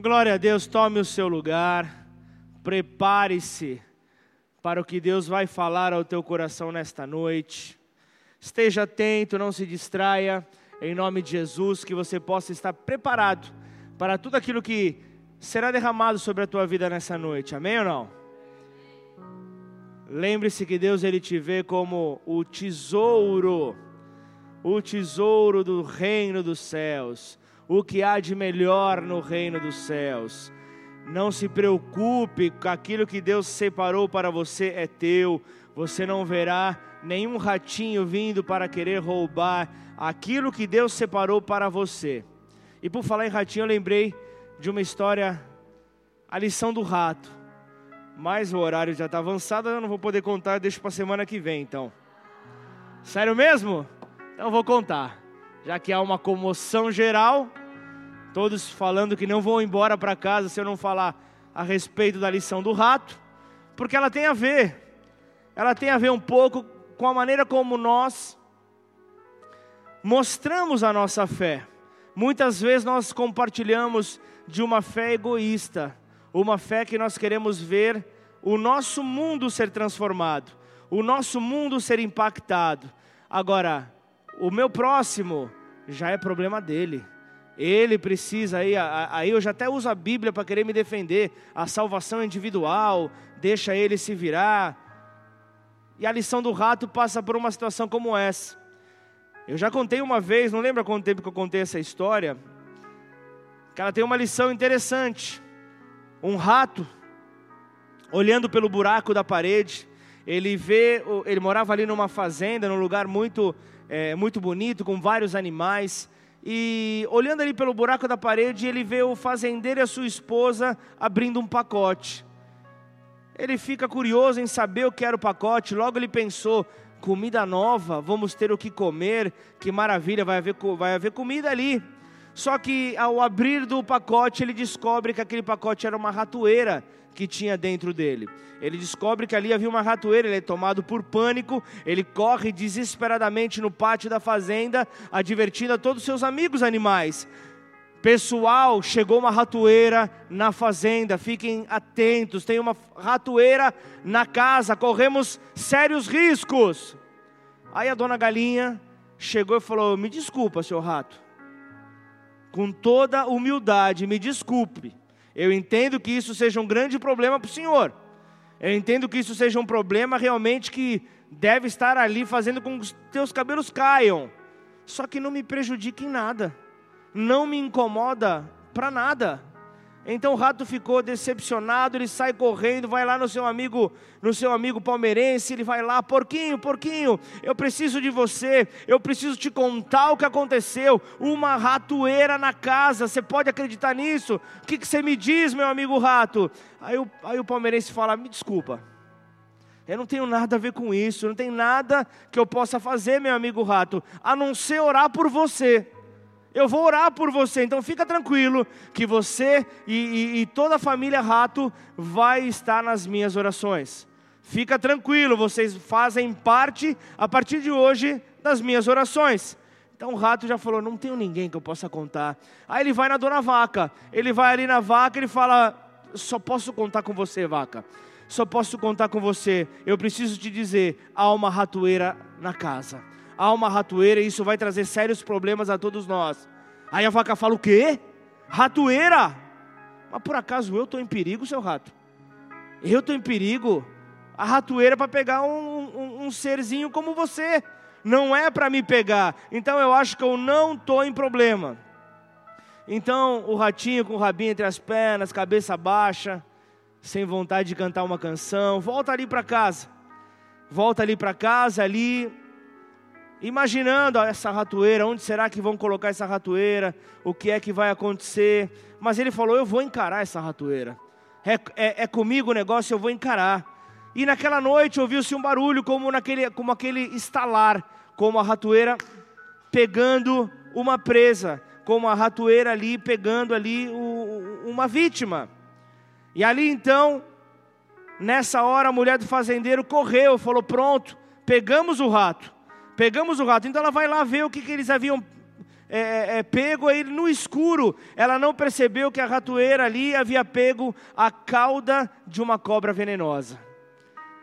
Glória a Deus, tome o seu lugar, prepare-se para o que Deus vai falar ao teu coração nesta noite. Esteja atento, não se distraia, em nome de Jesus, que você possa estar preparado para tudo aquilo que será derramado sobre a tua vida nessa noite, amém ou não? Lembre-se que Deus ele te vê como o tesouro, o tesouro do reino dos céus o que há de melhor no reino dos céus. Não se preocupe, aquilo que Deus separou para você é teu. Você não verá nenhum ratinho vindo para querer roubar aquilo que Deus separou para você. E por falar em ratinho, eu lembrei de uma história, a lição do rato. Mas o horário já está avançado, eu não vou poder contar, deixo para semana que vem, então. Sério mesmo? Então eu vou contar. Já que há uma comoção geral, Todos falando que não vão embora para casa se eu não falar a respeito da lição do rato, porque ela tem a ver, ela tem a ver um pouco com a maneira como nós mostramos a nossa fé. Muitas vezes nós compartilhamos de uma fé egoísta, uma fé que nós queremos ver o nosso mundo ser transformado, o nosso mundo ser impactado. Agora, o meu próximo já é problema dele. Ele precisa, aí, aí eu já até uso a Bíblia para querer me defender. A salvação individual, deixa ele se virar. E a lição do rato passa por uma situação como essa. Eu já contei uma vez, não lembro quanto tempo que eu contei essa história, que ela tem uma lição interessante. Um rato, olhando pelo buraco da parede, ele vê, ele morava ali numa fazenda, num lugar muito, é, muito bonito, com vários animais e olhando ali pelo buraco da parede, ele vê o fazendeiro e a sua esposa abrindo um pacote. Ele fica curioso em saber o que era o pacote, logo ele pensou: comida nova, vamos ter o que comer, que maravilha, vai haver, vai haver comida ali. Só que ao abrir do pacote, ele descobre que aquele pacote era uma ratoeira que tinha dentro dele. Ele descobre que ali havia uma ratoeira, ele é tomado por pânico, ele corre desesperadamente no pátio da fazenda, advertindo a todos os seus amigos animais. Pessoal, chegou uma ratoeira na fazenda, fiquem atentos, tem uma ratoeira na casa, corremos sérios riscos. Aí a dona galinha chegou e falou: Me desculpa, seu rato, com toda humildade, me desculpe, eu entendo que isso seja um grande problema para o senhor. Eu entendo que isso seja um problema realmente que deve estar ali fazendo com que os teus cabelos caiam. Só que não me prejudique em nada. Não me incomoda para nada. Então o rato ficou decepcionado, ele sai correndo, vai lá no seu amigo, no seu amigo palmeirense, ele vai lá, porquinho, porquinho, eu preciso de você, eu preciso te contar o que aconteceu, uma ratoeira na casa, você pode acreditar nisso? O que, que você me diz, meu amigo rato? Aí o, aí o palmeirense fala, me desculpa, eu não tenho nada a ver com isso, não tem nada que eu possa fazer, meu amigo rato, a não ser orar por você. Eu vou orar por você, então fica tranquilo que você e, e, e toda a família Rato vai estar nas minhas orações. Fica tranquilo, vocês fazem parte, a partir de hoje, das minhas orações. Então o rato já falou: não tenho ninguém que eu possa contar. Aí ele vai na dona vaca, ele vai ali na vaca, ele fala: só posso contar com você, vaca. Só posso contar com você. Eu preciso te dizer: há uma ratoeira na casa há uma ratoeira e isso vai trazer sérios problemas a todos nós. Aí a vaca fala: O quê? Ratoeira? Mas por acaso eu estou em perigo, seu rato? Eu estou em perigo? A ratoeira é para pegar um, um, um serzinho como você, não é para me pegar. Então eu acho que eu não estou em problema. Então o ratinho com o rabinho entre as pernas, cabeça baixa, sem vontade de cantar uma canção, volta ali para casa. Volta ali para casa, ali imaginando essa ratoeira, onde será que vão colocar essa ratoeira, o que é que vai acontecer. Mas ele falou: Eu vou encarar essa ratoeira. É, é, é comigo o negócio, eu vou encarar. E naquela noite ouviu-se um barulho como, naquele, como aquele estalar, como a ratoeira pegando uma presa, como a ratoeira ali pegando ali o, uma vítima. E ali então, nessa hora, a mulher do fazendeiro correu, falou: Pronto, pegamos o rato. Pegamos o rato. Então ela vai lá ver o que, que eles haviam é, é, é, pego ele no escuro. Ela não percebeu que a ratoeira ali havia pego a cauda de uma cobra venenosa.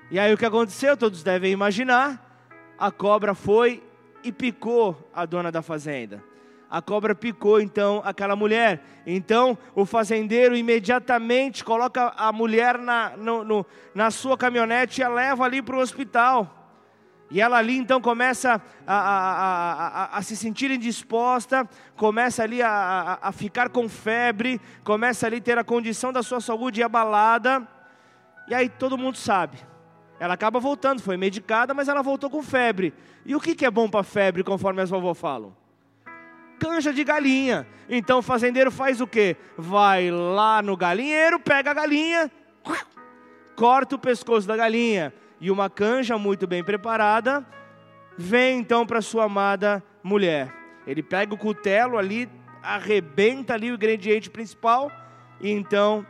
E aí o que aconteceu? Todos devem imaginar. A cobra foi e picou a dona da fazenda. A cobra picou então aquela mulher. Então o fazendeiro imediatamente coloca a mulher na, no, no, na sua caminhonete e a leva ali para o hospital. E ela ali então começa a, a, a, a, se sentir indisposta, começa ali a, ficar com febre, começa ali a ter a condição da sua saúde abalada. E aí todo mundo sabe. Ela acaba voltando, foi medicada, mas ela voltou com febre. E o que, que é bom para febre, conforme as vovó falam? Canja de galinha. Então o fazendeiro faz o quê? Vai lá no galinheiro, pega a galinha, corta o pescoço da galinha e uma canja muito bem preparada, vem então para sua amada mulher. Ele pega o cutelo ali, arrebenta ali o ingrediente principal, e então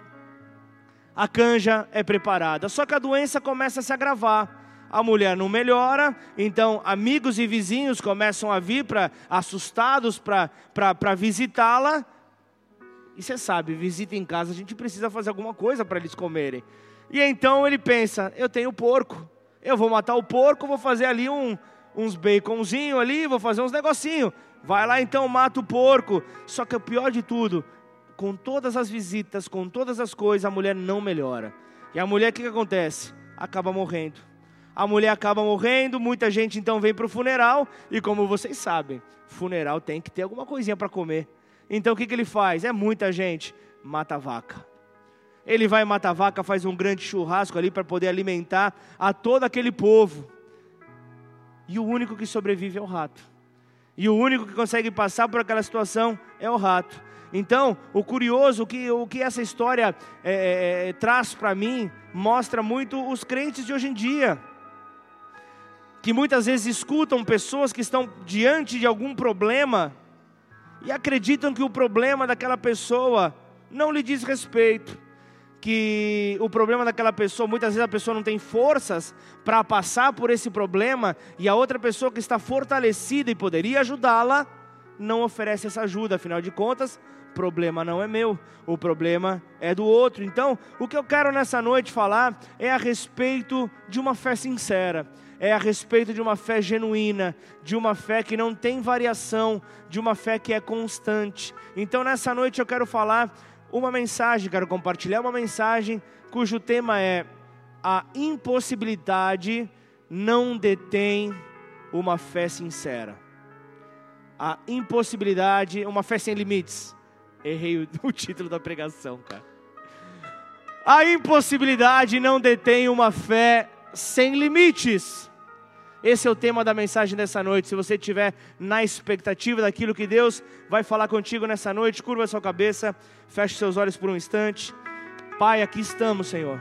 a canja é preparada. Só que a doença começa a se agravar. A mulher não melhora, então amigos e vizinhos começam a vir para assustados para visitá-la. E você sabe, visita em casa, a gente precisa fazer alguma coisa para eles comerem. E então ele pensa: eu tenho porco, eu vou matar o porco, vou fazer ali um, uns baconzinho ali, vou fazer uns negocinho. Vai lá então, mata o porco. Só que o pior de tudo, com todas as visitas, com todas as coisas, a mulher não melhora. E a mulher, o que, que acontece? Acaba morrendo. A mulher acaba morrendo, muita gente então vem para o funeral, e como vocês sabem, funeral tem que ter alguma coisinha para comer. Então o que, que ele faz? É muita gente, mata a vaca. Ele vai matar vaca, faz um grande churrasco ali para poder alimentar a todo aquele povo. E o único que sobrevive é o rato. E o único que consegue passar por aquela situação é o rato. Então, o curioso, o que, o que essa história é, é, é traz para mim, mostra muito os crentes de hoje em dia. Que muitas vezes escutam pessoas que estão diante de algum problema e acreditam que o problema daquela pessoa não lhe diz respeito que o problema daquela pessoa, muitas vezes a pessoa não tem forças para passar por esse problema e a outra pessoa que está fortalecida e poderia ajudá-la, não oferece essa ajuda, afinal de contas, o problema não é meu, o problema é do outro. Então, o que eu quero nessa noite falar é a respeito de uma fé sincera, é a respeito de uma fé genuína, de uma fé que não tem variação, de uma fé que é constante. Então, nessa noite eu quero falar uma mensagem, quero compartilhar uma mensagem cujo tema é a impossibilidade não detém uma fé sincera. A impossibilidade, uma fé sem limites. Errei o, o título da pregação, cara. A impossibilidade não detém uma fé sem limites. Esse é o tema da mensagem dessa noite. Se você estiver na expectativa daquilo que Deus vai falar contigo nessa noite, curva sua cabeça, feche seus olhos por um instante. Pai, aqui estamos, Senhor.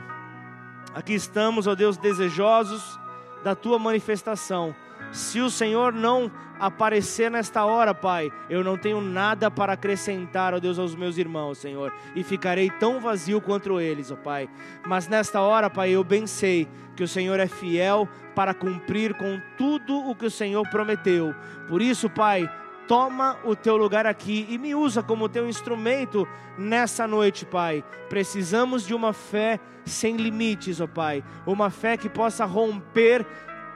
Aqui estamos, ó Deus, desejosos da tua manifestação. Se o Senhor não aparecer nesta hora, Pai, eu não tenho nada para acrescentar, ó Deus, aos meus irmãos, Senhor, e ficarei tão vazio quanto eles, ó Pai. Mas nesta hora, Pai, eu bem sei que o Senhor é fiel para cumprir com tudo o que o Senhor prometeu. Por isso, Pai, toma o teu lugar aqui e me usa como teu instrumento nessa noite, Pai. Precisamos de uma fé sem limites, ó Pai, uma fé que possa romper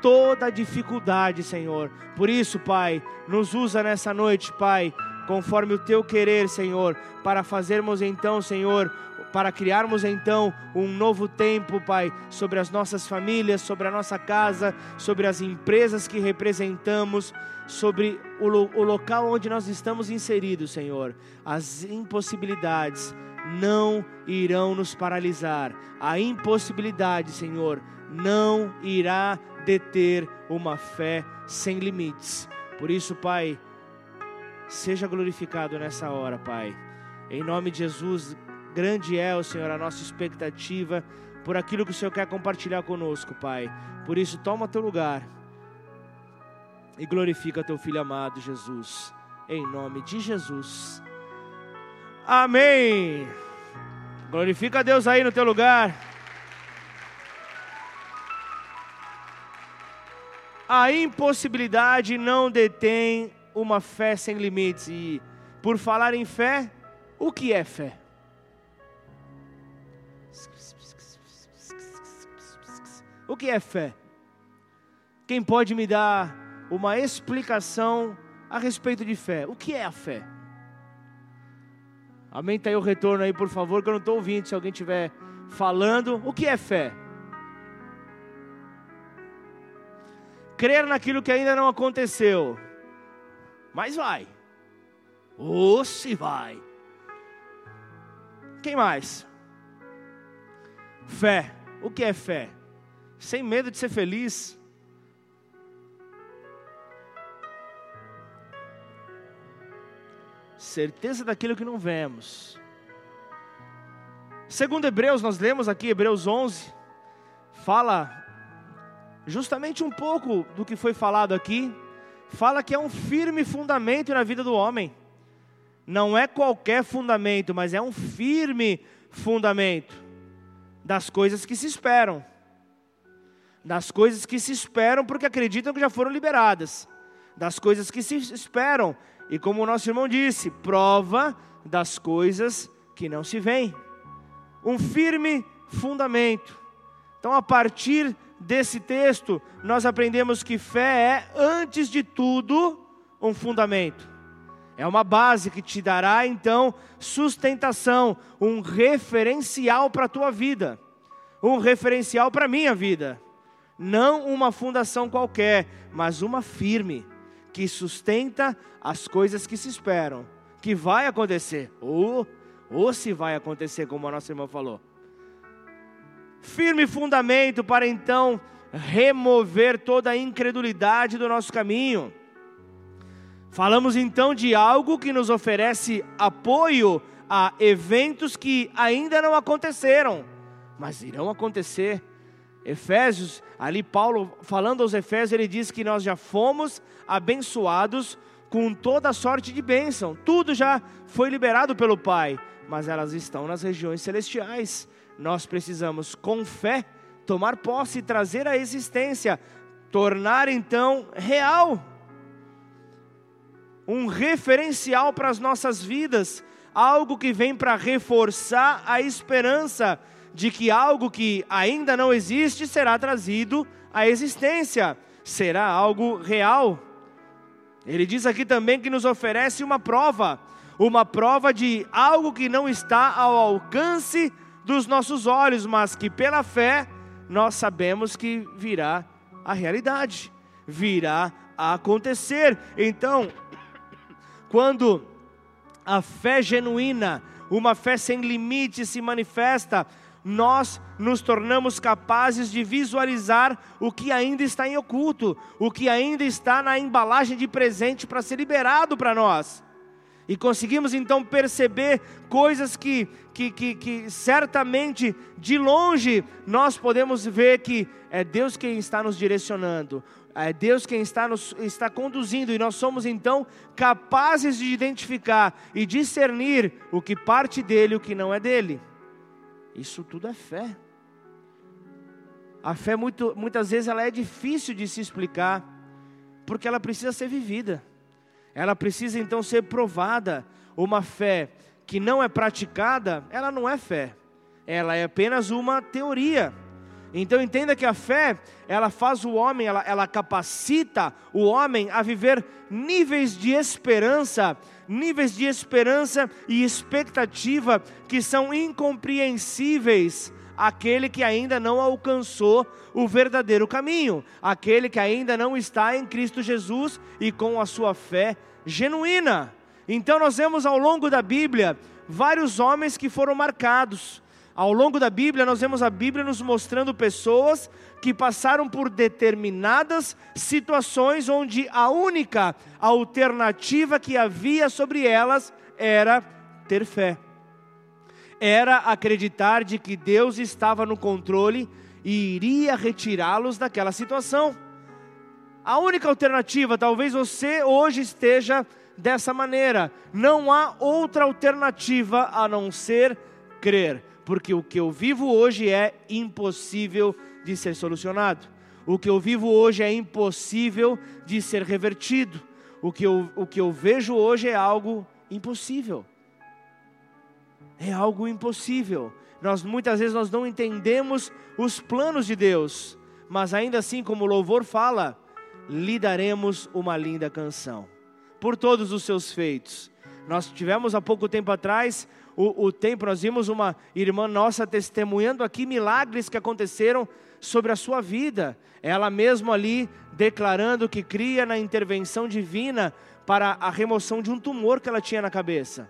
toda dificuldade, Senhor. Por isso, Pai, nos usa nessa noite, Pai, conforme o teu querer, Senhor, para fazermos então, Senhor, para criarmos então um novo tempo, Pai, sobre as nossas famílias, sobre a nossa casa, sobre as empresas que representamos, sobre o, o local onde nós estamos inseridos, Senhor. As impossibilidades não irão nos paralisar. A impossibilidade, Senhor, não irá deter uma fé sem limites. Por isso, Pai, seja glorificado nessa hora, Pai. Em nome de Jesus, grande é, o Senhor, a nossa expectativa por aquilo que o Senhor quer compartilhar conosco, Pai. Por isso, toma teu lugar e glorifica teu filho amado, Jesus. Em nome de Jesus. Amém. Glorifica a Deus aí no teu lugar. A impossibilidade não detém uma fé sem limites. E por falar em fé, o que é fé? O que é fé? Quem pode me dar uma explicação a respeito de fé? O que é a fé? Aumenta aí o retorno aí, por favor, que eu não estou ouvindo. Se alguém estiver falando, o que é fé? Crer naquilo que ainda não aconteceu. Mas vai. Ou se vai. Quem mais? Fé. O que é fé? Sem medo de ser feliz. Certeza daquilo que não vemos. Segundo Hebreus, nós lemos aqui Hebreus 11, fala justamente um pouco do que foi falado aqui. Fala que é um firme fundamento na vida do homem. Não é qualquer fundamento, mas é um firme fundamento das coisas que se esperam. Das coisas que se esperam porque acreditam que já foram liberadas. Das coisas que se esperam e como o nosso irmão disse, prova das coisas que não se veem. Um firme fundamento. Então, a partir desse texto, nós aprendemos que fé é, antes de tudo, um fundamento. É uma base que te dará, então, sustentação, um referencial para a tua vida, um referencial para a minha vida. Não uma fundação qualquer, mas uma firme que sustenta as coisas que se esperam, que vai acontecer, ou, ou se vai acontecer, como a nossa irmã falou. Firme fundamento para então remover toda a incredulidade do nosso caminho. Falamos então de algo que nos oferece apoio a eventos que ainda não aconteceram, mas irão acontecer. Efésios, ali Paulo falando aos Efésios, ele diz que nós já fomos abençoados com toda sorte de bênção. Tudo já foi liberado pelo Pai, mas elas estão nas regiões celestiais. Nós precisamos, com fé, tomar posse e trazer a existência, tornar então real um referencial para as nossas vidas, algo que vem para reforçar a esperança de que algo que ainda não existe será trazido à existência, será algo real. Ele diz aqui também que nos oferece uma prova, uma prova de algo que não está ao alcance dos nossos olhos, mas que pela fé nós sabemos que virá a realidade, virá a acontecer. Então, quando a fé genuína, uma fé sem limite se manifesta, nós nos tornamos capazes de visualizar o que ainda está em oculto, o que ainda está na embalagem de presente para ser liberado para nós. E conseguimos então perceber coisas que, que, que, que, certamente de longe nós podemos ver que é Deus quem está nos direcionando, é Deus quem está nos está conduzindo, e nós somos então capazes de identificar e discernir o que parte dele e o que não é dele. Isso tudo é fé. A fé muito, muitas vezes ela é difícil de se explicar, porque ela precisa ser vivida. Ela precisa então ser provada. Uma fé que não é praticada, ela não é fé. Ela é apenas uma teoria. Então entenda que a fé, ela faz o homem, ela, ela capacita o homem a viver níveis de esperança níveis de esperança e expectativa que são incompreensíveis àquele que ainda não alcançou o verdadeiro caminho, aquele que ainda não está em Cristo Jesus e com a sua fé genuína. Então nós vemos ao longo da Bíblia vários homens que foram marcados. Ao longo da Bíblia, nós vemos a Bíblia nos mostrando pessoas que passaram por determinadas situações onde a única alternativa que havia sobre elas era ter fé. Era acreditar de que Deus estava no controle e iria retirá-los daquela situação. A única alternativa, talvez você hoje esteja dessa maneira, não há outra alternativa a não ser crer, porque o que eu vivo hoje é impossível de ser solucionado. O que eu vivo hoje é impossível de ser revertido. o que eu, o que eu vejo hoje é algo impossível. É algo impossível. Nós muitas vezes nós não entendemos os planos de Deus, mas ainda assim, como o louvor fala, lhe daremos uma linda canção por todos os seus feitos. Nós tivemos há pouco tempo atrás o, o tempo, nós vimos uma irmã nossa testemunhando aqui milagres que aconteceram sobre a sua vida. Ela mesmo ali declarando que cria na intervenção divina para a remoção de um tumor que ela tinha na cabeça.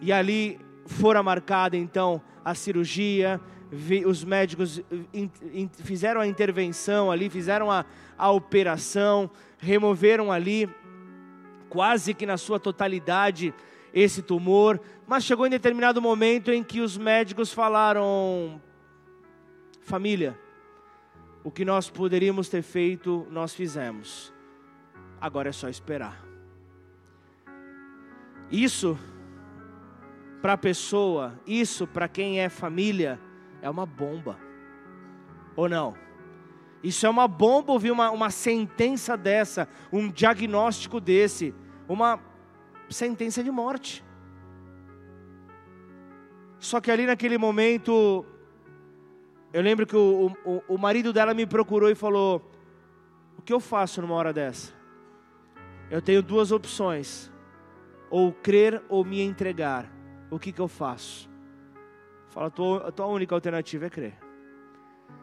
E ali fora marcada então a cirurgia, os médicos fizeram a intervenção ali, fizeram a, a operação, removeram ali quase que na sua totalidade esse tumor, mas chegou em determinado momento em que os médicos falaram: família, o que nós poderíamos ter feito, nós fizemos, agora é só esperar. Isso, para a pessoa, isso para quem é família, é uma bomba, ou não? Isso é uma bomba ouvir uma, uma sentença dessa, um diagnóstico desse, uma sentença de morte. Só que ali naquele momento, eu lembro que o, o, o marido dela me procurou e falou: O que eu faço numa hora dessa? Eu tenho duas opções: ou crer ou me entregar. O que, que eu faço? Fala, tua, tua única alternativa é crer.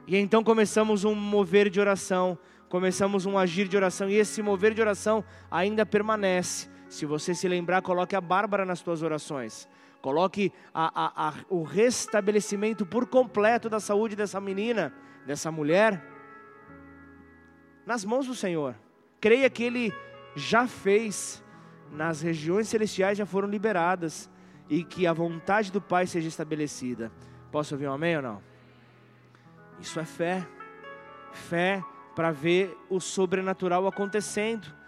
E então começamos um mover de oração, começamos um agir de oração, e esse mover de oração ainda permanece. Se você se lembrar, coloque a Bárbara nas suas orações. Coloque a, a, a, o restabelecimento por completo da saúde dessa menina, dessa mulher, nas mãos do Senhor. Creia que Ele já fez, nas regiões celestiais já foram liberadas, e que a vontade do Pai seja estabelecida. Posso ouvir um amém ou não? Isso é fé. Fé para ver o sobrenatural acontecendo.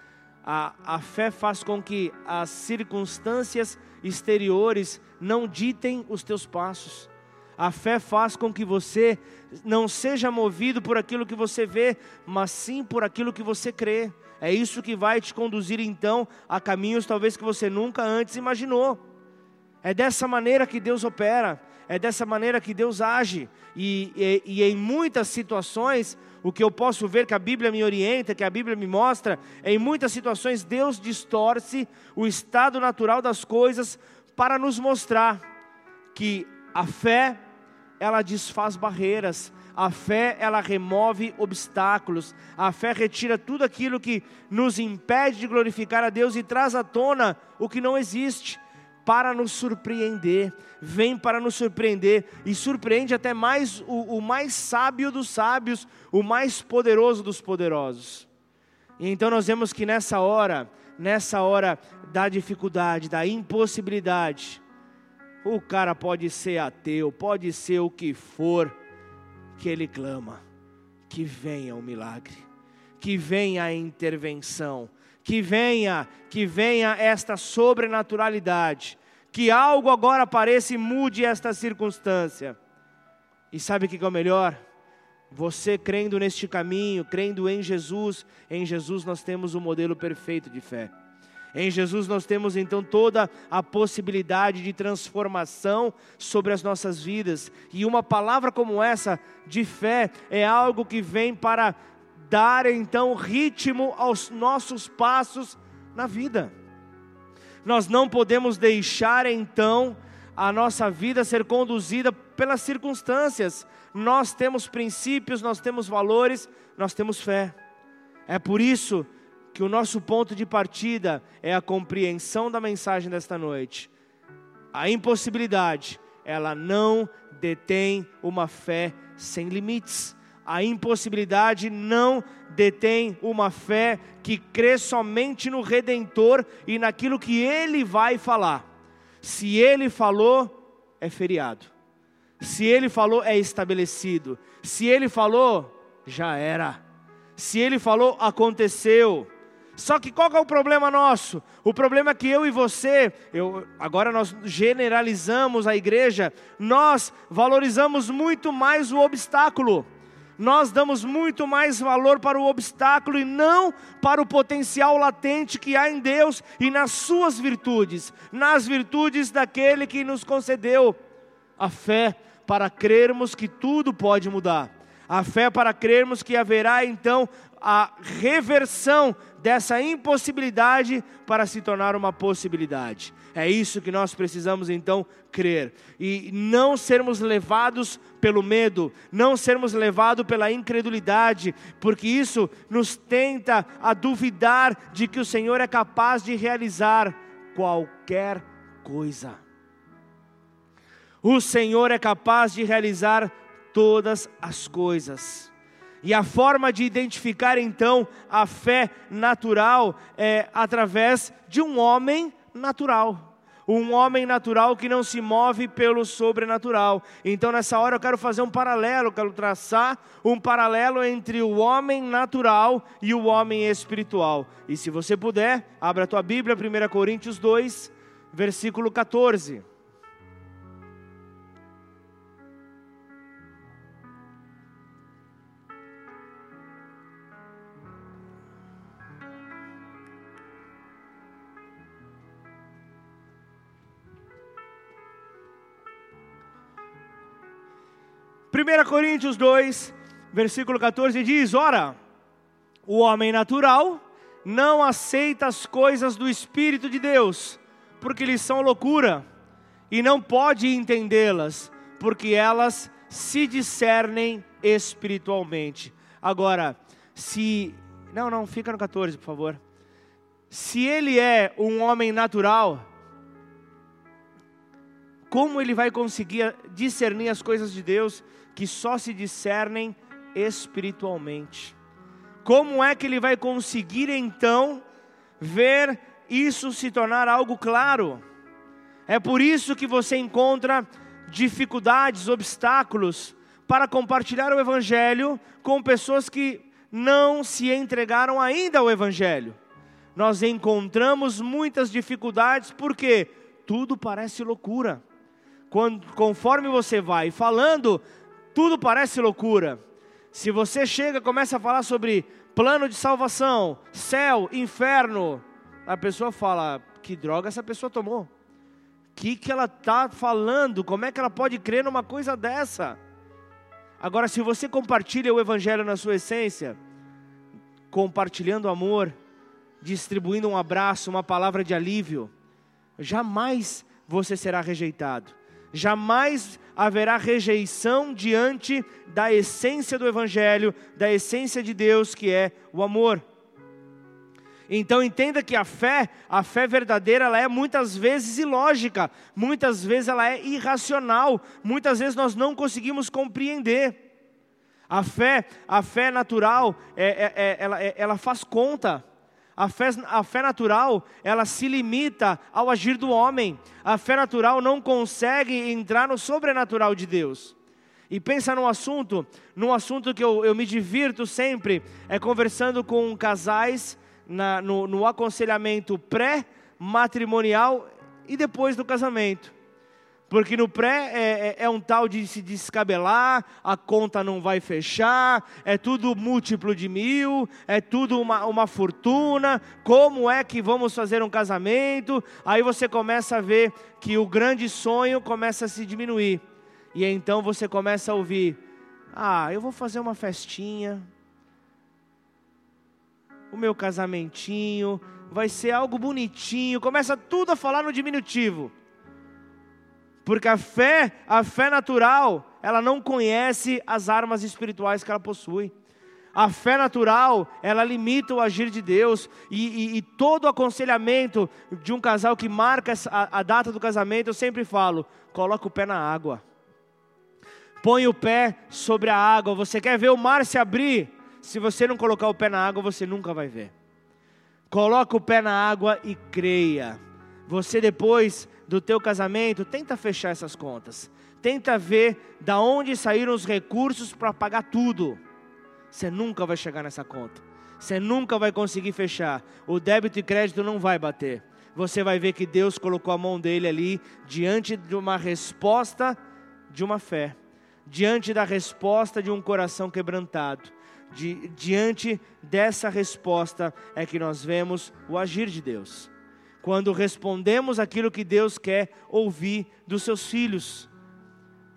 A, a fé faz com que as circunstâncias exteriores não ditem os teus passos. A fé faz com que você não seja movido por aquilo que você vê, mas sim por aquilo que você crê. É isso que vai te conduzir então a caminhos talvez que você nunca antes imaginou. É dessa maneira que Deus opera, é dessa maneira que Deus age. E, e, e, em muitas situações, o que eu posso ver que a Bíblia me orienta, que a Bíblia me mostra, é em muitas situações Deus distorce o estado natural das coisas para nos mostrar que a fé, ela desfaz barreiras, a fé, ela remove obstáculos. A fé retira tudo aquilo que nos impede de glorificar a Deus e traz à tona o que não existe para nos surpreender, vem para nos surpreender e surpreende até mais o, o mais sábio dos sábios, o mais poderoso dos poderosos. E então nós vemos que nessa hora, nessa hora da dificuldade, da impossibilidade, o cara pode ser ateu, pode ser o que for, que ele clama, que venha o milagre, que venha a intervenção, que venha, que venha esta sobrenaturalidade, que algo agora apareça e mude esta circunstância. E sabe o que é o melhor? Você crendo neste caminho, crendo em Jesus, em Jesus nós temos o um modelo perfeito de fé. Em Jesus nós temos então toda a possibilidade de transformação sobre as nossas vidas. E uma palavra como essa de fé é algo que vem para dar então ritmo aos nossos passos na vida. Nós não podemos deixar então a nossa vida ser conduzida pelas circunstâncias. Nós temos princípios, nós temos valores, nós temos fé. É por isso que o nosso ponto de partida é a compreensão da mensagem desta noite. A impossibilidade, ela não detém uma fé sem limites a impossibilidade não detém uma fé que crê somente no Redentor e naquilo que Ele vai falar. Se Ele falou, é feriado. Se Ele falou, é estabelecido. Se Ele falou, já era. Se Ele falou, aconteceu. Só que qual é o problema nosso? O problema é que eu e você, eu, agora nós generalizamos a igreja, nós valorizamos muito mais o obstáculo Nós damos muito mais valor para o obstáculo e não para o potencial latente que há em Deus e nas suas virtudes, nas virtudes daquele que nos concedeu a fé para crermos que tudo pode mudar. A fé para crermos que haverá então a reversão dessa impossibilidade para se tornar uma possibilidade. É isso que nós precisamos então crer e não sermos levados pelo medo, não sermos levados pela incredulidade, porque isso nos tenta a duvidar de que o Senhor é capaz de realizar qualquer coisa. O Senhor é capaz de realizar todas as coisas. E a forma de identificar então a fé natural é através de um homem natural. Um homem natural que não se move pelo sobrenatural. Então, nessa hora, eu quero fazer um paralelo, quero traçar um paralelo entre o homem natural e o homem espiritual. E se você puder, abra a tua Bíblia, 1 Coríntios 2, versículo 14. 1 Coríntios 2, versículo 14 diz: Ora, o homem natural não aceita as coisas do Espírito de Deus, porque lhes são loucura, e não pode entendê-las, porque elas se discernem espiritualmente. Agora, se. Não, não, fica no 14, por favor. Se ele é um homem natural, como ele vai conseguir discernir as coisas de Deus que só se discernem espiritualmente. Como é que ele vai conseguir então ver isso se tornar algo claro? É por isso que você encontra dificuldades, obstáculos para compartilhar o Evangelho com pessoas que não se entregaram ainda ao Evangelho. Nós encontramos muitas dificuldades porque tudo parece loucura. Quando, conforme você vai falando, tudo parece loucura. Se você chega e começa a falar sobre plano de salvação, céu, inferno, a pessoa fala: que droga essa pessoa tomou? O que, que ela está falando? Como é que ela pode crer numa coisa dessa? Agora, se você compartilha o Evangelho na sua essência, compartilhando amor, distribuindo um abraço, uma palavra de alívio, jamais você será rejeitado jamais haverá rejeição diante da essência do Evangelho, da essência de Deus, que é o amor. Então entenda que a fé, a fé verdadeira, ela é muitas vezes ilógica, muitas vezes ela é irracional, muitas vezes nós não conseguimos compreender. A fé, a fé natural, é, é, é, ela, é, ela faz conta. A fé, a fé natural, ela se limita ao agir do homem. A fé natural não consegue entrar no sobrenatural de Deus. E pensa num assunto, num assunto que eu, eu me divirto sempre, é conversando com casais na, no, no aconselhamento pré-matrimonial e depois do casamento. Porque no pré é, é, é, um tal de se descabelar, a conta não vai fechar, é tudo múltiplo de mil, é tudo uma, uma fortuna. Como é que vamos fazer um casamento? Aí você começa a ver que o grande sonho começa a se diminuir. E então você começa a ouvir: Ah, eu vou fazer uma festinha, o meu casamentinho, vai ser algo bonitinho. Começa tudo a falar no diminutivo. Porque a fé, a fé natural, ela não conhece as armas espirituais que ela possui. A fé natural, ela limita o agir de Deus. E, e, e todo aconselhamento de um casal que marca a, a data do casamento, eu sempre falo: coloca o pé na água. Põe o pé sobre a água. Você quer ver o mar se abrir? Se você não colocar o pé na água, você nunca vai ver. Coloca o pé na água e creia. Você depois do teu casamento, tenta fechar essas contas. Tenta ver da onde saíram os recursos para pagar tudo. Você nunca vai chegar nessa conta. Você nunca vai conseguir fechar. O débito e crédito não vai bater. Você vai ver que Deus colocou a mão dele ali diante de uma resposta de uma fé. diante da resposta de um coração quebrantado. Di, diante dessa resposta é que nós vemos o agir de Deus. Quando respondemos aquilo que Deus quer ouvir dos seus filhos.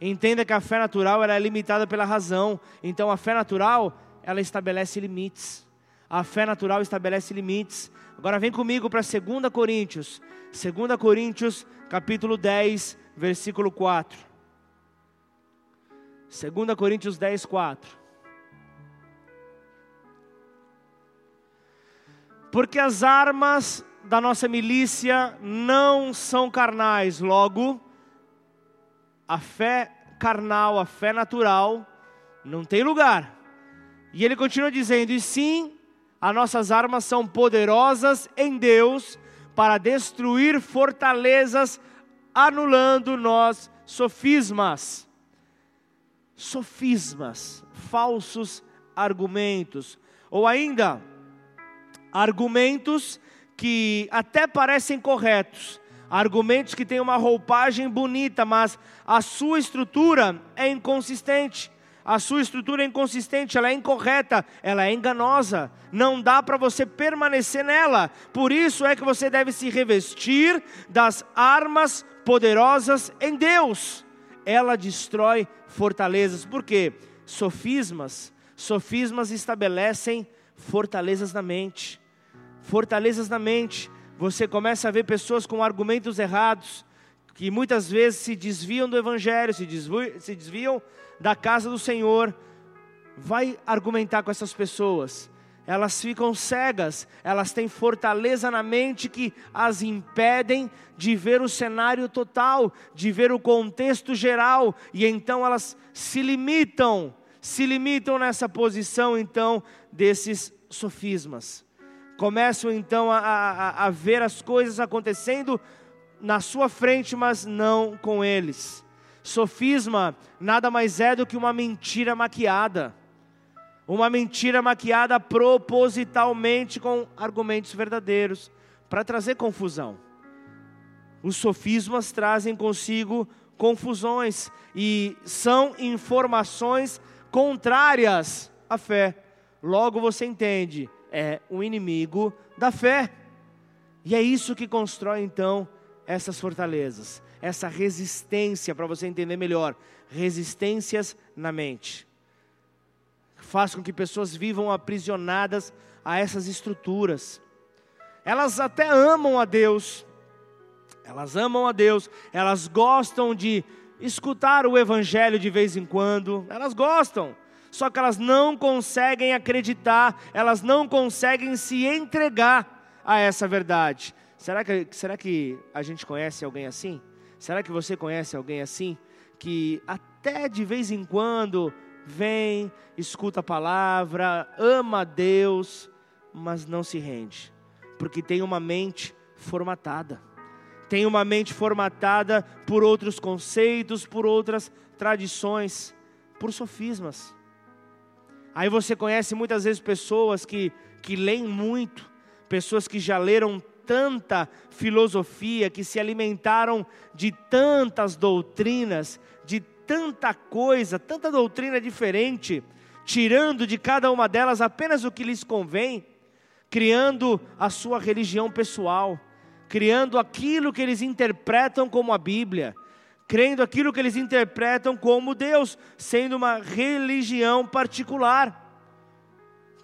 Entenda que a fé natural é limitada pela razão. Então a fé natural, ela estabelece limites. A fé natural estabelece limites. Agora vem comigo para 2 Coríntios. 2 Coríntios, capítulo 10, versículo 4. 2 Coríntios 10, 4. Porque as armas da nossa milícia não são carnais, logo, a fé carnal, a fé natural, não tem lugar. E ele continua dizendo: e sim, as nossas armas são poderosas em Deus para destruir fortalezas, anulando nós sofismas. Sofismas, falsos argumentos, ou ainda argumentos que até parecem corretos, argumentos que têm uma roupagem bonita, mas a sua estrutura é inconsistente. A sua estrutura é inconsistente, ela é incorreta, ela é enganosa. Não dá para você permanecer nela. Por isso é que você deve se revestir das armas poderosas em Deus. Ela destrói fortalezas. Por quê? Sofismas, sofismas estabelecem fortalezas na mente. Fortalezas na mente. Você começa a ver pessoas com argumentos errados, que muitas vezes se desviam do Evangelho, se desviam, se desviam da casa do Senhor. Vai argumentar com essas pessoas, elas ficam cegas, elas têm fortaleza na mente que as impedem de ver o cenário total, de ver o contexto geral, e então elas se limitam, se limitam nessa posição então desses sofismas começam então a, a, a ver as coisas acontecendo na sua frente, mas não com eles. Sofisma nada mais é do que uma mentira maquiada. Uma mentira maquiada propositalmente com argumentos verdadeiros, para trazer confusão. Os sofismas trazem consigo confusões e são informações contrárias à fé. Logo você entende é um inimigo da fé. E é isso que constrói então essas fortalezas, essa resistência, para você entender melhor, resistências na mente. Faz com que pessoas vivam aprisionadas a essas estruturas. Elas até amam a Deus, elas amam a Deus, elas gostam de escutar o Evangelho de vez em quando, elas gostam, só que elas não conseguem acreditar, elas não conseguem se entregar a essa verdade. Será que, será que a gente conhece alguém assim? Será que você conhece alguém assim? Que até de vez em quando vem, escuta a palavra, ama a Deus, mas não se rende, porque tem uma mente formatada. Tem uma mente formatada por outros conceitos, por outras tradições, por sofismas. Aí você conhece muitas vezes pessoas que, que leem muito, pessoas que já leram tanta filosofia, que se alimentaram de tantas doutrinas, de tanta coisa, tanta doutrina diferente, tirando de cada uma delas apenas o que lhes convém, criando a sua religião pessoal, criando aquilo que eles interpretam como a Bíblia crendo aquilo que eles interpretam como Deus, sendo uma religião particular.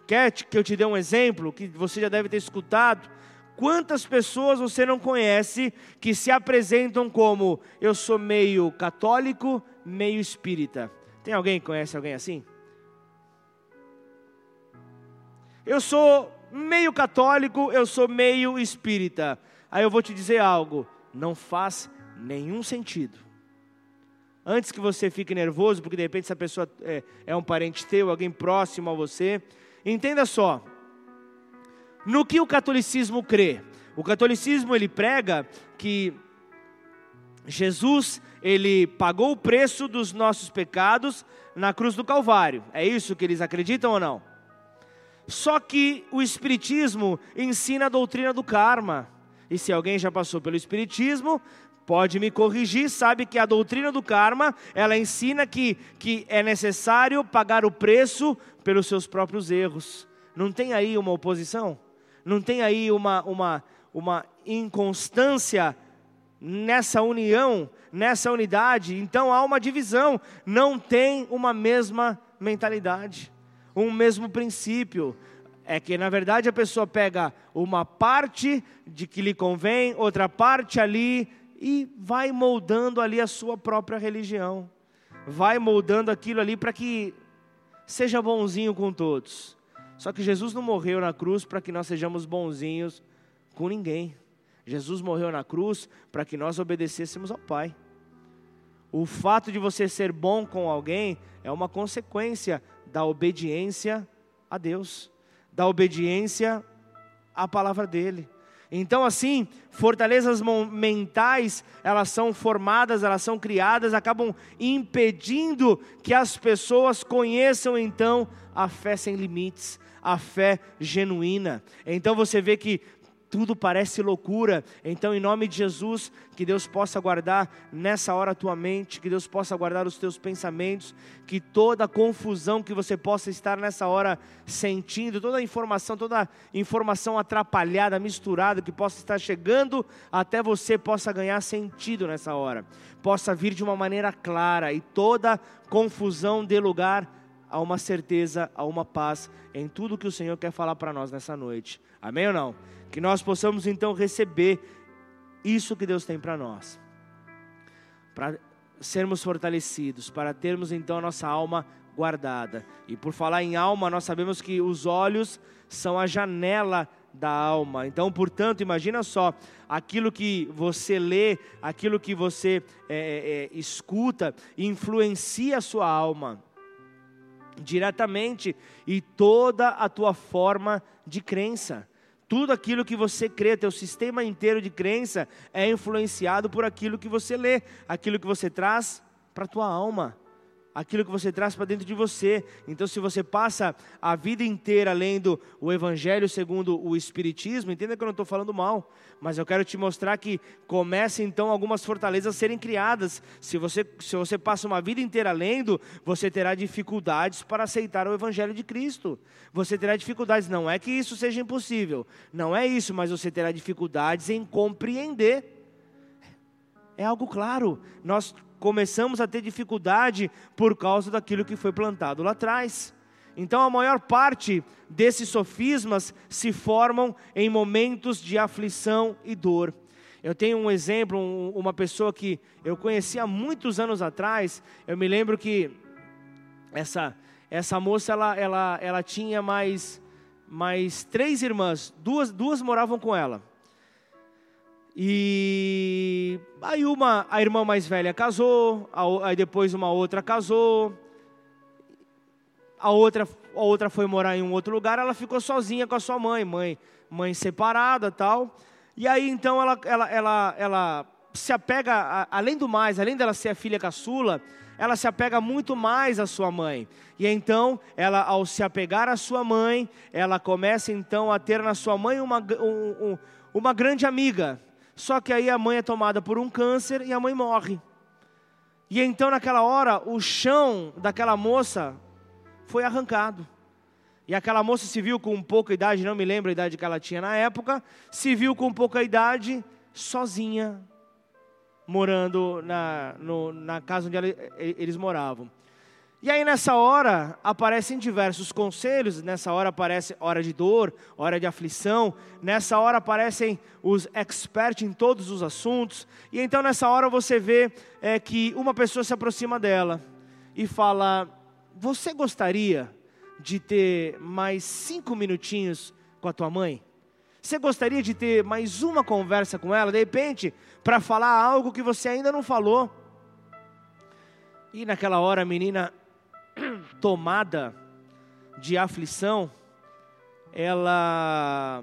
Quer que eu te dê um exemplo que você já deve ter escutado? Quantas pessoas você não conhece que se apresentam como eu sou meio católico, meio espírita? Tem alguém que conhece alguém assim? Eu sou meio católico, eu sou meio espírita. Aí eu vou te dizer algo, não faz nenhum sentido antes que você fique nervoso, porque de repente essa pessoa é, é um parente teu, alguém próximo a você. Entenda só, no que o catolicismo crê? O catolicismo ele prega que Jesus ele pagou o preço dos nossos pecados na cruz do Calvário. É isso que eles acreditam ou não? Só que o Espiritismo ensina a doutrina do karma. E se alguém já passou pelo Espiritismo, pode me corrigir, sabe que a doutrina do karma, ela ensina que, que é necessário pagar o preço pelos seus próprios erros. Não tem aí uma oposição? Não tem aí uma, uma, uma inconstância nessa união, nessa unidade? Então há uma divisão, não tem uma mesma mentalidade, um mesmo princípio. É que na verdade a pessoa pega uma parte de que lhe convém, outra parte ali e vai moldando ali a sua própria religião. Vai moldando aquilo ali para que seja bonzinho com todos. Só que Jesus não morreu na cruz para que nós sejamos bonzinhos com ninguém. Jesus morreu na cruz para que nós obedecêssemos ao Pai. O fato de você ser bom com alguém é uma consequência da obediência a Deus, da obediência à palavra dele. Então, assim, fortalezas mentais, elas são formadas, elas são criadas, acabam impedindo que as pessoas conheçam então a fé sem limites, a fé genuína. Então você vê que tudo parece loucura. Então, em nome de Jesus, que Deus possa guardar nessa hora a tua mente, que Deus possa guardar os teus pensamentos, que toda confusão que você possa estar nessa hora sentindo, toda informação, toda informação atrapalhada, misturada, que possa estar chegando até você, possa ganhar sentido nessa hora, possa vir de uma maneira clara e toda confusão dê lugar a uma certeza, a uma paz em tudo que o Senhor quer falar para nós nessa noite. Amém ou não? Que nós possamos então receber isso que Deus tem para nós. Para sermos fortalecidos, para termos então a nossa alma guardada. E por falar em alma, nós sabemos que os olhos são a janela da alma. Então, portanto, imagina só, aquilo que você lê, aquilo que você é, é, é escuta, influencia a sua alma diretamente e toda a tua forma de crença. Tudo aquilo que você crê, teu sistema inteiro de crença é influenciado por aquilo que você lê, aquilo que você traz para a tua alma aquilo que você traz para dentro de você. Então, se você passa a vida inteira lendo o Evangelho segundo o Espiritismo, entenda que eu não estou falando mal, mas eu quero te mostrar que começa então algumas fortalezas a serem criadas. Se você, se você passa uma vida inteira lendo, você terá dificuldades para aceitar o Evangelho de Cristo. Você terá dificuldades, não é que isso seja impossível, não é isso, mas você terá dificuldades em compreender. É algo claro. Nós começamos a ter dificuldade por causa daquilo que foi plantado lá atrás. Então, a maior parte desses sofismas se formam em momentos de aflição e dor. Eu tenho um exemplo, um, uma pessoa que eu conheci há muitos anos atrás. Eu me lembro que essa, essa moça ela, ela, ela tinha mais, mais três irmãs, duas, duas moravam com ela. E aí uma, a irmã mais velha casou, aí depois uma outra casou, a outra, a outra foi morar em um outro lugar, ela ficou sozinha com a sua mãe, mãe, mãe separada tal. E aí então ela, ela, ela, ela se apega, além do mais, além dela ser a filha caçula, ela se apega muito mais à sua mãe. E então, ela, ao se apegar à sua mãe, ela começa então a ter na sua mãe uma, um, um, uma grande amiga. Só que aí a mãe é tomada por um câncer e a mãe morre. E então, naquela hora, o chão daquela moça foi arrancado. E aquela moça se viu com pouca idade, não me lembro a idade que ela tinha na época, se viu com pouca idade, sozinha, morando na, no, na casa onde ela, eles moravam. E aí nessa hora aparecem diversos conselhos, nessa hora aparece hora de dor, hora de aflição, nessa hora aparecem os experts em todos os assuntos, e então nessa hora você vê é, que uma pessoa se aproxima dela e fala: Você gostaria de ter mais cinco minutinhos com a tua mãe? Você gostaria de ter mais uma conversa com ela, de repente, para falar algo que você ainda não falou? E naquela hora a menina tomada de aflição, ela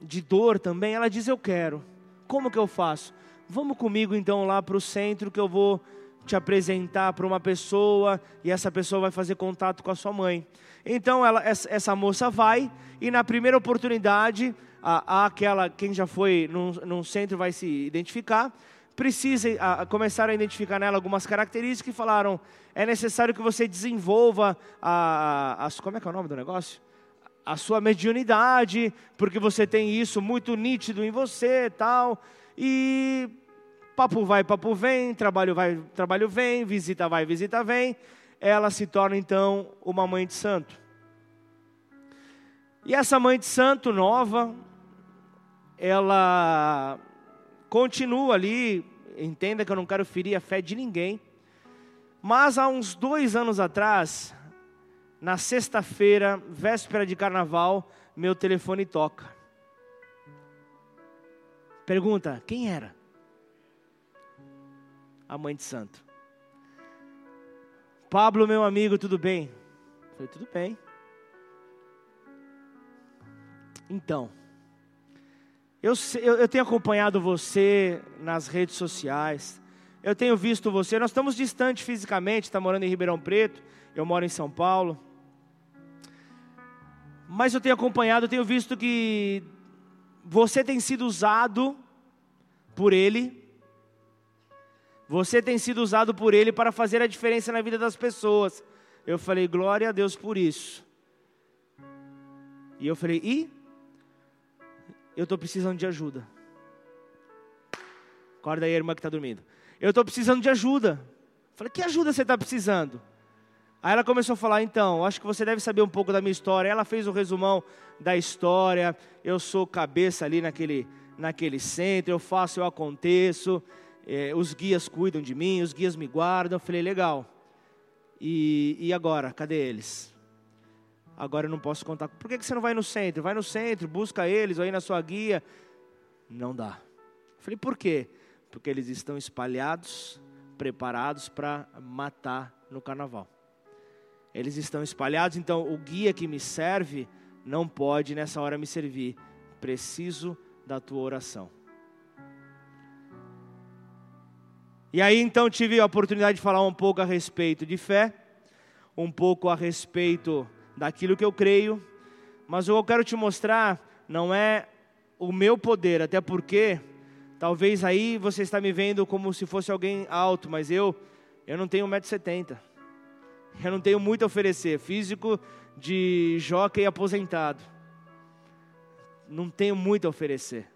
de dor também, ela diz: Eu quero. Como que eu faço? Vamos comigo então lá para o centro que eu vou te apresentar para uma pessoa e essa pessoa vai fazer contato com a sua mãe. Então ela, essa moça vai e na primeira oportunidade, a, a aquela, quem já foi num, num centro vai se identificar, precisa a, começaram a identificar nela algumas características e falaram: é necessário que você desenvolva a, a, como é que é o nome do negócio? A sua mediunidade, porque você tem isso muito nítido em você, tal. E papo vai, papo vem, trabalho vai, trabalho vem, visita vai, visita vem. Ela se torna então uma mãe de santo. E essa mãe de santo nova, ela continua ali, entenda que eu não quero ferir a fé de ninguém, mas há uns dois anos atrás, na sexta-feira, véspera de carnaval, meu telefone toca. Pergunta: quem era? A mãe de santo. Pablo, meu amigo, tudo bem? Eu falei, tudo bem. Então, eu, eu, eu, tenho acompanhado você nas redes sociais, eu tenho visto você, nós estamos distantes fisicamente, está morando em Ribeirão Preto, eu moro em São Paulo. Mas eu tenho acompanhado, eu tenho visto que você tem sido usado por Ele, você tem sido usado por Ele para fazer a diferença na vida das pessoas. Eu falei, glória a Deus por isso. E eu falei, e eu estou precisando de ajuda. Acorda aí, irmã que está dormindo. Eu estou precisando de ajuda. Falei, que ajuda você está precisando? Aí ela começou a falar, então, acho que você deve saber um pouco da minha história. Ela fez o um resumão da história. Eu sou cabeça ali naquele, naquele centro, eu faço, eu aconteço. É, os guias cuidam de mim, os guias me guardam. Eu falei, legal. E, e agora, cadê eles? Agora eu não posso contar. Por que você não vai no centro? Vai no centro, busca eles aí na sua guia. Não dá. Falei, por quê? Porque eles estão espalhados, preparados para matar no carnaval. Eles estão espalhados, então o guia que me serve não pode nessa hora me servir. Preciso da tua oração. E aí então tive a oportunidade de falar um pouco a respeito de fé, um pouco a respeito daquilo que eu creio, mas o que eu quero te mostrar não é o meu poder, até porque talvez aí você está me vendo como se fosse alguém alto, mas eu eu não tenho 1,70m. Eu não tenho muito a oferecer, físico de jockey aposentado. Não tenho muito a oferecer.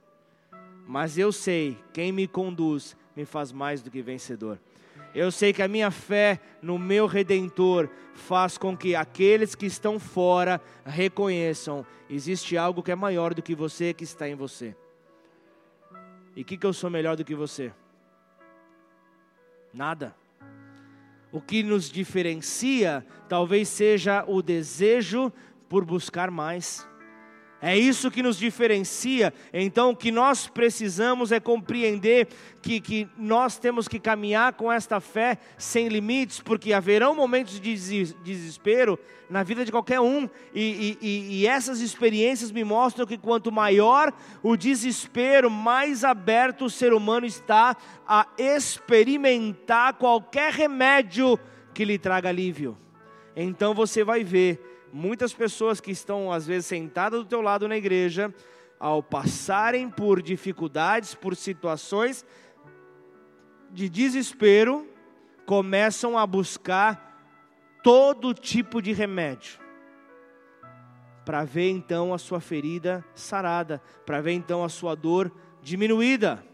Mas eu sei, quem me conduz me faz mais do que vencedor. Eu sei que a minha fé no meu redentor faz com que aqueles que estão fora reconheçam: existe algo que é maior do que você que está em você. E que, que eu sou melhor do que você? Nada. O que nos diferencia talvez seja o desejo por buscar mais. É isso que nos diferencia. Então, o que nós precisamos é compreender que, que nós temos que caminhar com esta fé sem limites, porque haverão momentos de desespero na vida de qualquer um, e, e, e essas experiências me mostram que quanto maior o desespero, mais aberto o ser humano está a experimentar qualquer remédio que lhe traga alívio. Então você vai ver muitas pessoas que estão às vezes sentadas do teu lado na igreja, ao passarem por dificuldades, por situações de desespero, começam a buscar todo tipo de remédio para ver então a sua ferida sarada, para ver então a sua dor diminuída.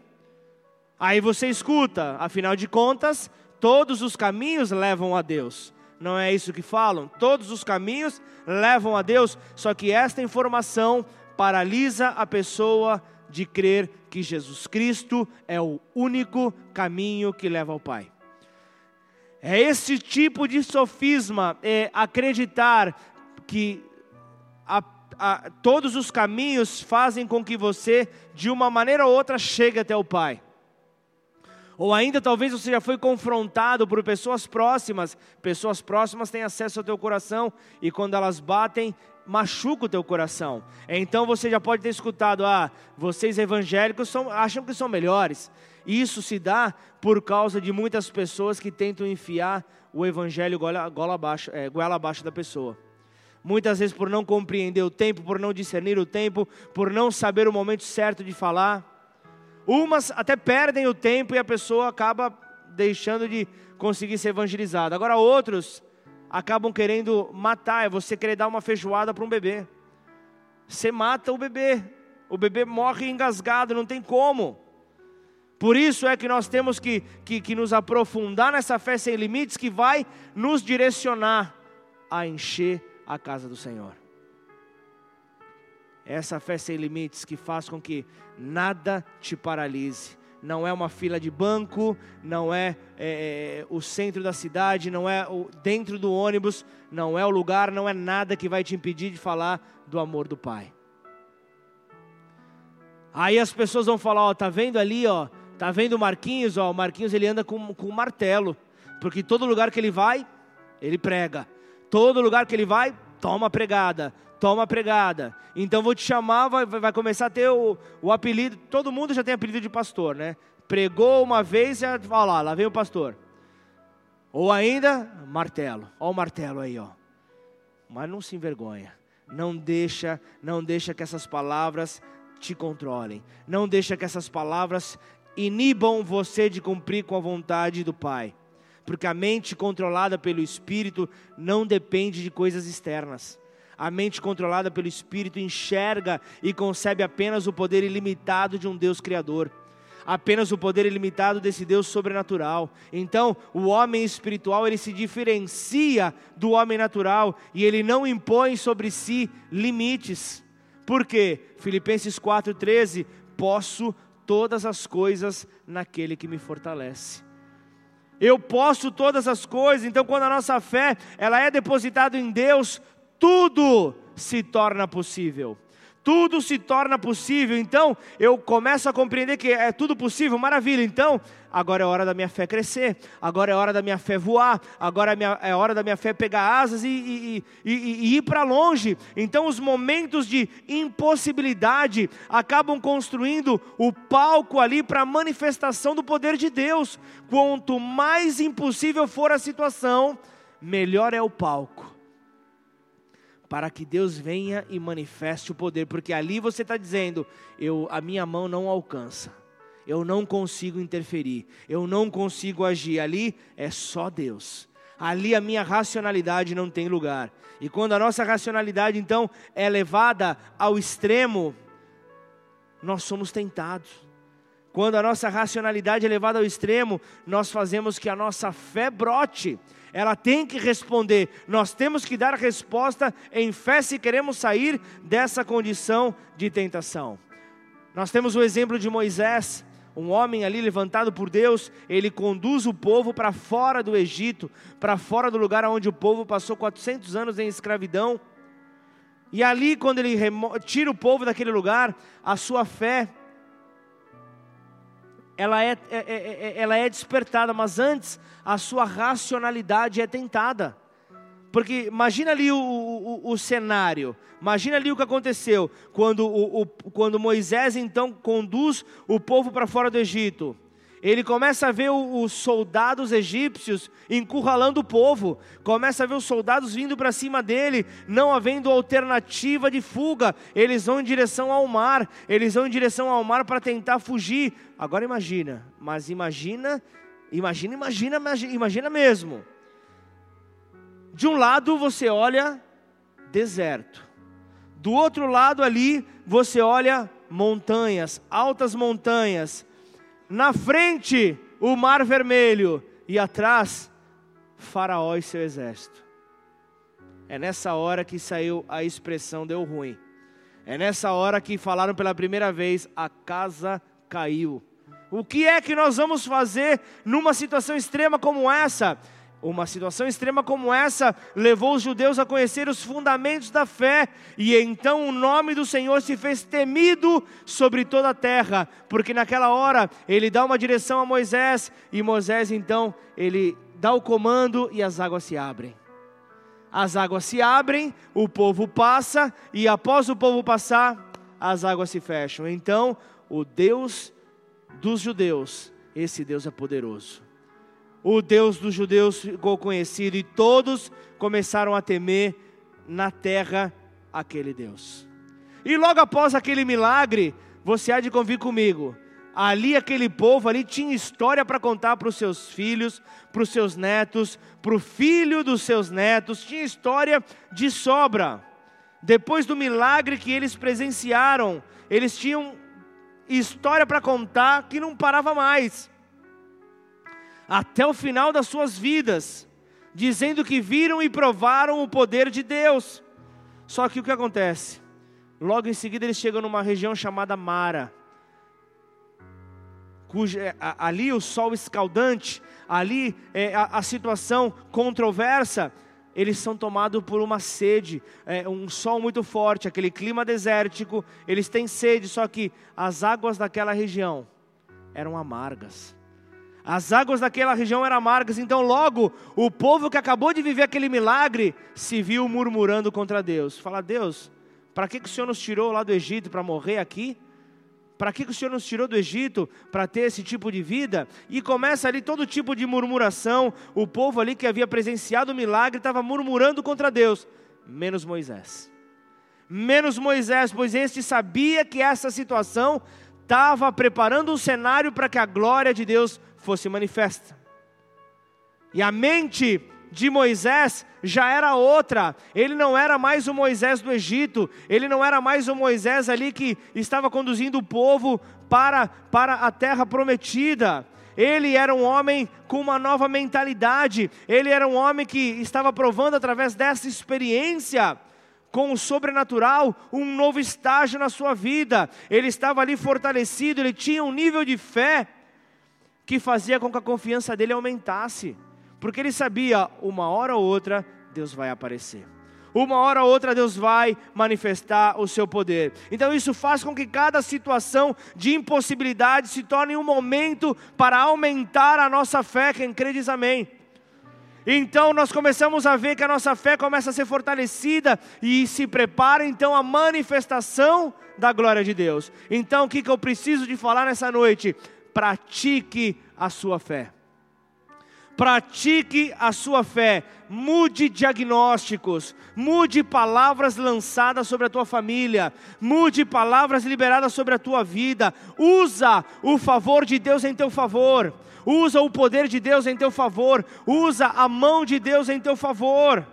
Aí você escuta, afinal de contas, todos os caminhos levam a Deus. Não é isso que falam? Todos os caminhos levam a Deus, só que esta informação paralisa a pessoa de crer que Jesus Cristo é o único caminho que leva ao Pai. É esse tipo de sofisma, é acreditar que a, a, todos os caminhos fazem com que você, de uma maneira ou outra, chegue até o Pai. Ou ainda talvez você já foi confrontado por pessoas próximas. Pessoas próximas têm acesso ao teu coração e quando elas batem, machuca o teu coração. Então você já pode ter escutado: ah, vocês evangélicos são, acham que são melhores. Isso se dá por causa de muitas pessoas que tentam enfiar o evangelho abaixo, é, goela abaixo da pessoa. Muitas vezes por não compreender o tempo, por não discernir o tempo, por não saber o momento certo de falar Umas até perdem o tempo e a pessoa acaba deixando de conseguir ser evangelizada. Agora outros acabam querendo matar, é você querer dar uma feijoada para um bebê. Você mata o bebê, o bebê morre engasgado, não tem como. Por isso é que nós temos que, que, que nos aprofundar nessa fé sem limites que vai nos direcionar a encher a casa do Senhor. Essa fé sem limites que faz com que nada te paralise. Não é uma fila de banco, não é, é, é o centro da cidade, não é o, dentro do ônibus, não é o lugar, não é nada que vai te impedir de falar do amor do Pai. Aí as pessoas vão falar, ó, tá vendo ali, ó, tá vendo o Marquinhos, ó, o Marquinhos ele anda com, com um martelo, porque todo lugar que ele vai, ele prega. Todo lugar que ele vai, toma pregada, toma pregada. Então vou te chamar, vai, vai começar a ter o, o apelido. Todo mundo já tem apelido de pastor, né? Pregou uma vez, já olha lá, lá vem o pastor. Ou ainda, martelo. Olha o martelo aí, ó. Mas não se envergonha. Não deixa, não deixa que essas palavras te controlem. Não deixa que essas palavras inibam você de cumprir com a vontade do Pai porque a mente controlada pelo Espírito não depende de coisas externas. A mente controlada pelo Espírito enxerga e concebe apenas o poder ilimitado de um Deus Criador, apenas o poder ilimitado desse Deus sobrenatural. Então, o homem espiritual ele se diferencia do homem natural e ele não impõe sobre si limites. Por quê? Filipenses 4,13: Posso todas as coisas naquele que me fortalece eu posso todas as coisas. Então, quando a nossa fé ela é depositada em Deus, tudo se torna possível tudo se torna possível. Então, eu começo a compreender que é tudo possível, maravilha. Então, agora é hora da minha fé crescer, agora é hora da minha fé voar, agora é, é hora da minha fé pegar asas e, e, e, e ir para longe. Então, os momentos de impossibilidade acabam construindo o palco ali para a manifestação do poder de Deus. Quanto mais impossível for a situação, melhor é o palco para que Deus venha e manifeste o poder, porque ali você está dizendo: eu, a minha mão não alcança, eu não consigo interferir, eu não consigo agir. Ali é só Deus. Ali a minha racionalidade não tem lugar. E quando a nossa racionalidade então é levada ao extremo, nós somos tentados. Quando a nossa racionalidade é levada ao extremo, nós fazemos que a nossa fé brote ela tem que responder. Nós temos que dar resposta em fé se queremos sair dessa condição de tentação. Nós temos o exemplo de Moisés, um homem ali levantado por Deus, ele conduz o povo para fora do Egito, para fora do lugar onde o povo passou 400 anos em escravidão. E ali, quando ele tira o povo daquele lugar, a sua fé ela é, é, é, é, ela é despertada, mas antes a sua racionalidade é tentada. Porque imagina ali o, o, o, cenário, imagina ali o que aconteceu quando, o, quando Moisés então conduz o povo para fora do Egito ele começa a ver os soldados egípcios encurralando o povo, começa a ver os soldados vindo para cima dele, não havendo alternativa de fuga, eles vão em direção ao mar, eles vão em direção ao mar para tentar fugir. Agora imagina, mas imagina, imagina, imagina, imagina mesmo. De um lado você olha deserto, do outro lado ali você olha montanhas, altas montanhas, na frente, o mar vermelho, e atrás, Faraó e seu exército. É nessa hora que saiu a expressão deu ruim. É nessa hora que falaram pela primeira vez: a casa caiu. O que é que nós vamos fazer numa situação extrema como essa? Uma situação extrema como essa levou os judeus a conhecer os fundamentos da fé, e então o nome do Senhor se fez temido sobre toda a terra, porque naquela hora ele dá uma direção a Moisés, e Moisés então ele dá o comando e as águas se abrem. As águas se abrem, o povo passa, e após o povo passar, as águas se fecham. Então, o Deus dos judeus, esse Deus é poderoso o Deus dos judeus ficou conhecido e todos começaram a temer na terra aquele Deus. E logo após aquele milagre, você há de convir comigo, Ali, aquele povo ali tinha história para contar para os seus filhos, para os seus netos, para o filho dos seus netos, tinha história de sobra. Depois do milagre que eles presenciaram, eles tinham história para contar que não parava mais. Até o final das suas vidas, dizendo que viram e provaram o poder de Deus. Só que o que acontece? Logo em seguida eles chegam numa região chamada Mara cuja, é, ali o sol escaldante, ali é, a, a, situação controversa, eles são tomados por uma sede, é, um sol muito forte, aquele clima desértico, eles têm sede, só que as águas daquela região eram amargas. As águas daquela região eram amargas, então logo o povo que acabou de viver aquele milagre se viu murmurando contra Deus. Fala, Deus, para que, que o Senhor nos tirou lá do Egito para morrer aqui? Para que, que o Senhor nos tirou do Egito para ter esse tipo de vida? E começa ali todo tipo de murmuração. O povo ali que havia presenciado o milagre estava murmurando contra Deus, menos Moisés. Menos Moisés, pois este sabia que essa situação estava preparando um cenário para que a glória de Deus fosse manifesta. E a mente de Moisés já era outra. Ele não era mais o Moisés do Egito, ele não era mais o Moisés ali que estava conduzindo o povo para, para a terra prometida. Ele era um homem com uma nova mentalidade, ele era um homem que estava provando através dessa experiência com o sobrenatural, um novo estágio na sua vida. Ele estava ali fortalecido, ele tinha um nível de fé que fazia com que a confiança dele aumentasse porque ele sabia, uma hora ou outra, Deus vai aparecer. Uma hora ou outra Deus vai manifestar o seu poder. Então isso faz com que cada situação de impossibilidade se torne um momento para aumentar a nossa fé. Quem crê diz amém. Então nós começamos a ver que a nossa fé começa a ser fortalecida e se prepara então a manifestação da glória de Deus. Então o que, que eu preciso de falar nessa noite? Pratique a sua fé. Pratique a sua fé, mude diagnósticos, mude palavras lançadas sobre a tua família, mude palavras liberadas sobre a tua vida, usa o favor de Deus em teu favor, usa o poder de Deus em teu favor, usa a mão de Deus em teu favor.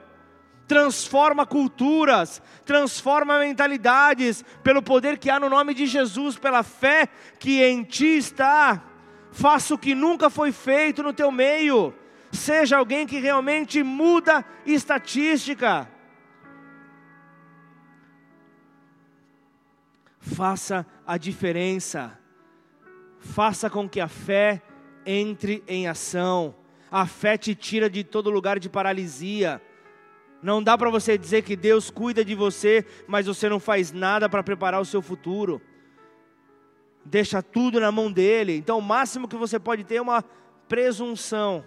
Transforma culturas, transforma mentalidades, pelo poder que há no nome de Jesus, pela fé que em ti está faça o que nunca foi feito no teu meio, seja alguém que realmente muda estatística. Faça a diferença, faça com que a fé entre em ação. A fé te tira de todo lugar de paralisia. Não dá para você dizer que Deus cuida de você, mas você não faz nada para preparar o seu futuro deixa tudo na mão dele. Então, o máximo que você pode ter é uma presunção,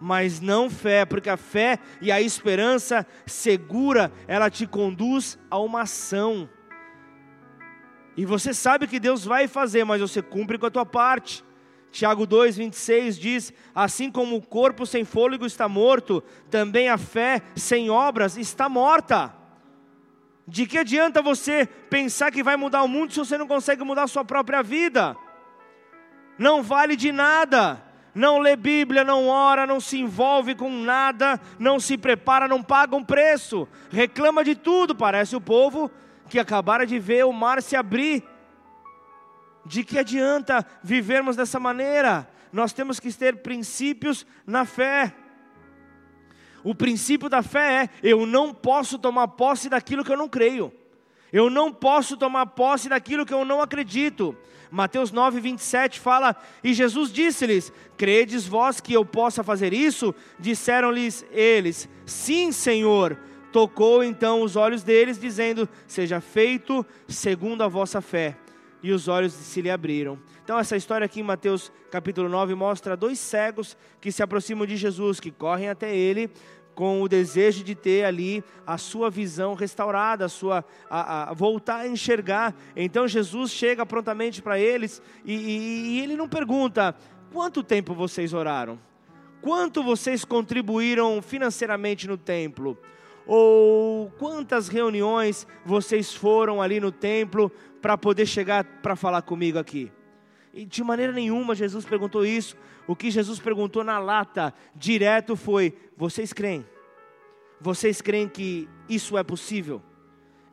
mas não fé, porque a fé e a esperança segura, ela te conduz a uma ação. E você sabe que Deus vai fazer, mas você cumpre com a tua parte. Tiago 2,26 diz: Assim como o corpo sem fôlego está morto, também a fé sem obras está morta. De que adianta você pensar que vai mudar o mundo se você não consegue mudar a sua própria vida? Não vale de nada. Não lê Bíblia, não ora, não se envolve com nada, não se prepara, não paga um preço, reclama de tudo. Parece o povo que acabara de ver o mar se abrir. De que adianta vivermos dessa maneira? Nós temos que ter princípios na fé. O princípio da fé é: eu não posso tomar posse daquilo que eu não creio. Eu não posso tomar posse daquilo que eu não acredito. Mateus 9, 27 fala: E Jesus disse-lhes: Credes vós que eu possa fazer isso? Disseram-lhes eles: Sim, Senhor. Tocou então os olhos deles, dizendo: Seja feito segundo a vossa fé. E os olhos se lhe abriram. Então, essa história aqui em Mateus capítulo 9 mostra dois cegos que se aproximam de Jesus, que correm até ele com o desejo de ter ali a sua visão restaurada, a sua a, a voltar a enxergar. Então Jesus chega prontamente para eles e, e, e ele não pergunta quanto tempo vocês oraram, quanto vocês contribuíram financeiramente no templo, ou quantas reuniões vocês foram ali no templo para poder chegar para falar comigo aqui. E de maneira nenhuma Jesus perguntou isso. O que Jesus perguntou na lata, direto, foi: Vocês creem? Vocês creem que isso é possível?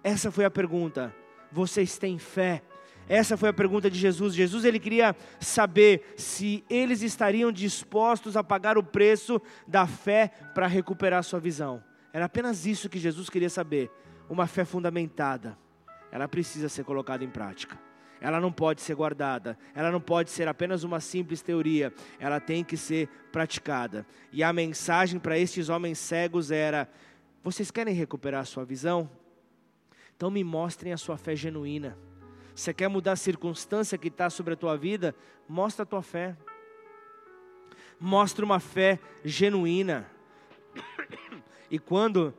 Essa foi a pergunta. Vocês têm fé? Essa foi a pergunta de Jesus. Jesus ele queria saber se eles estariam dispostos a pagar o preço da fé para recuperar sua visão. Era apenas isso que Jesus queria saber. Uma fé fundamentada. Ela precisa ser colocada em prática. Ela não pode ser guardada, ela não pode ser apenas uma simples teoria, ela tem que ser praticada. E a mensagem para estes homens cegos era: vocês querem recuperar a sua visão? Então me mostrem a sua fé genuína. Você quer mudar a circunstância que está sobre a tua vida? Mostra a tua fé. Mostra uma fé genuína. E quando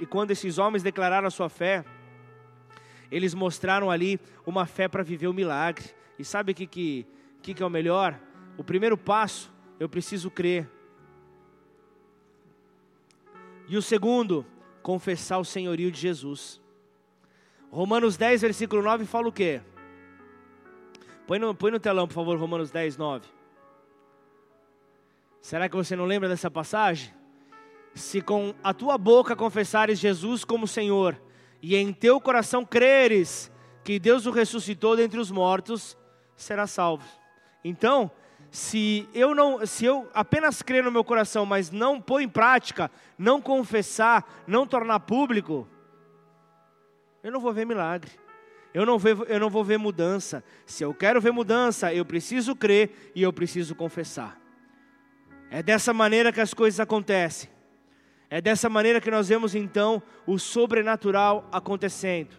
e quando esses homens declararam a sua fé, eles mostraram ali uma fé para viver o milagre. E sabe o que, que, que, que é o melhor? O primeiro passo, eu preciso crer. E o segundo, confessar o senhorio de Jesus. Romanos 10, versículo 9 fala o quê? Põe no, põe no telão, por favor, Romanos 10, 9. Será que você não lembra dessa passagem? Se com a tua boca confessares Jesus como Senhor, e em teu coração creres que Deus o ressuscitou dentre os mortos, será salvo. Então, se eu não, se eu apenas crer no meu coração, mas não pôr em prática, não confessar, não tornar público, eu não vou ver milagre. Eu não, vou, eu não vou ver mudança. Se eu quero ver mudança, eu preciso crer e eu preciso confessar. É dessa maneira que as coisas acontecem. É dessa maneira que nós vemos então o sobrenatural acontecendo.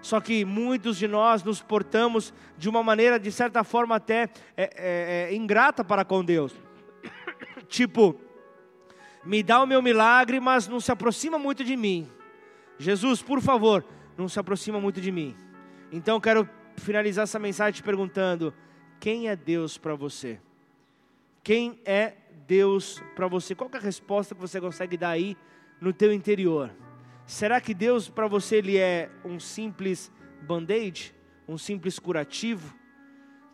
Só que muitos de nós nos portamos de uma maneira, de certa forma, até é, é, é, ingrata para com Deus. tipo, me dá o meu milagre, mas não se aproxima muito de mim. Jesus, por favor, não se aproxima muito de mim. Então quero finalizar essa mensagem te perguntando: quem é Deus para você? Quem é Deus para você? Qual é a resposta que você consegue dar aí no teu interior? Será que Deus para você ele é um simples band-aid, um simples curativo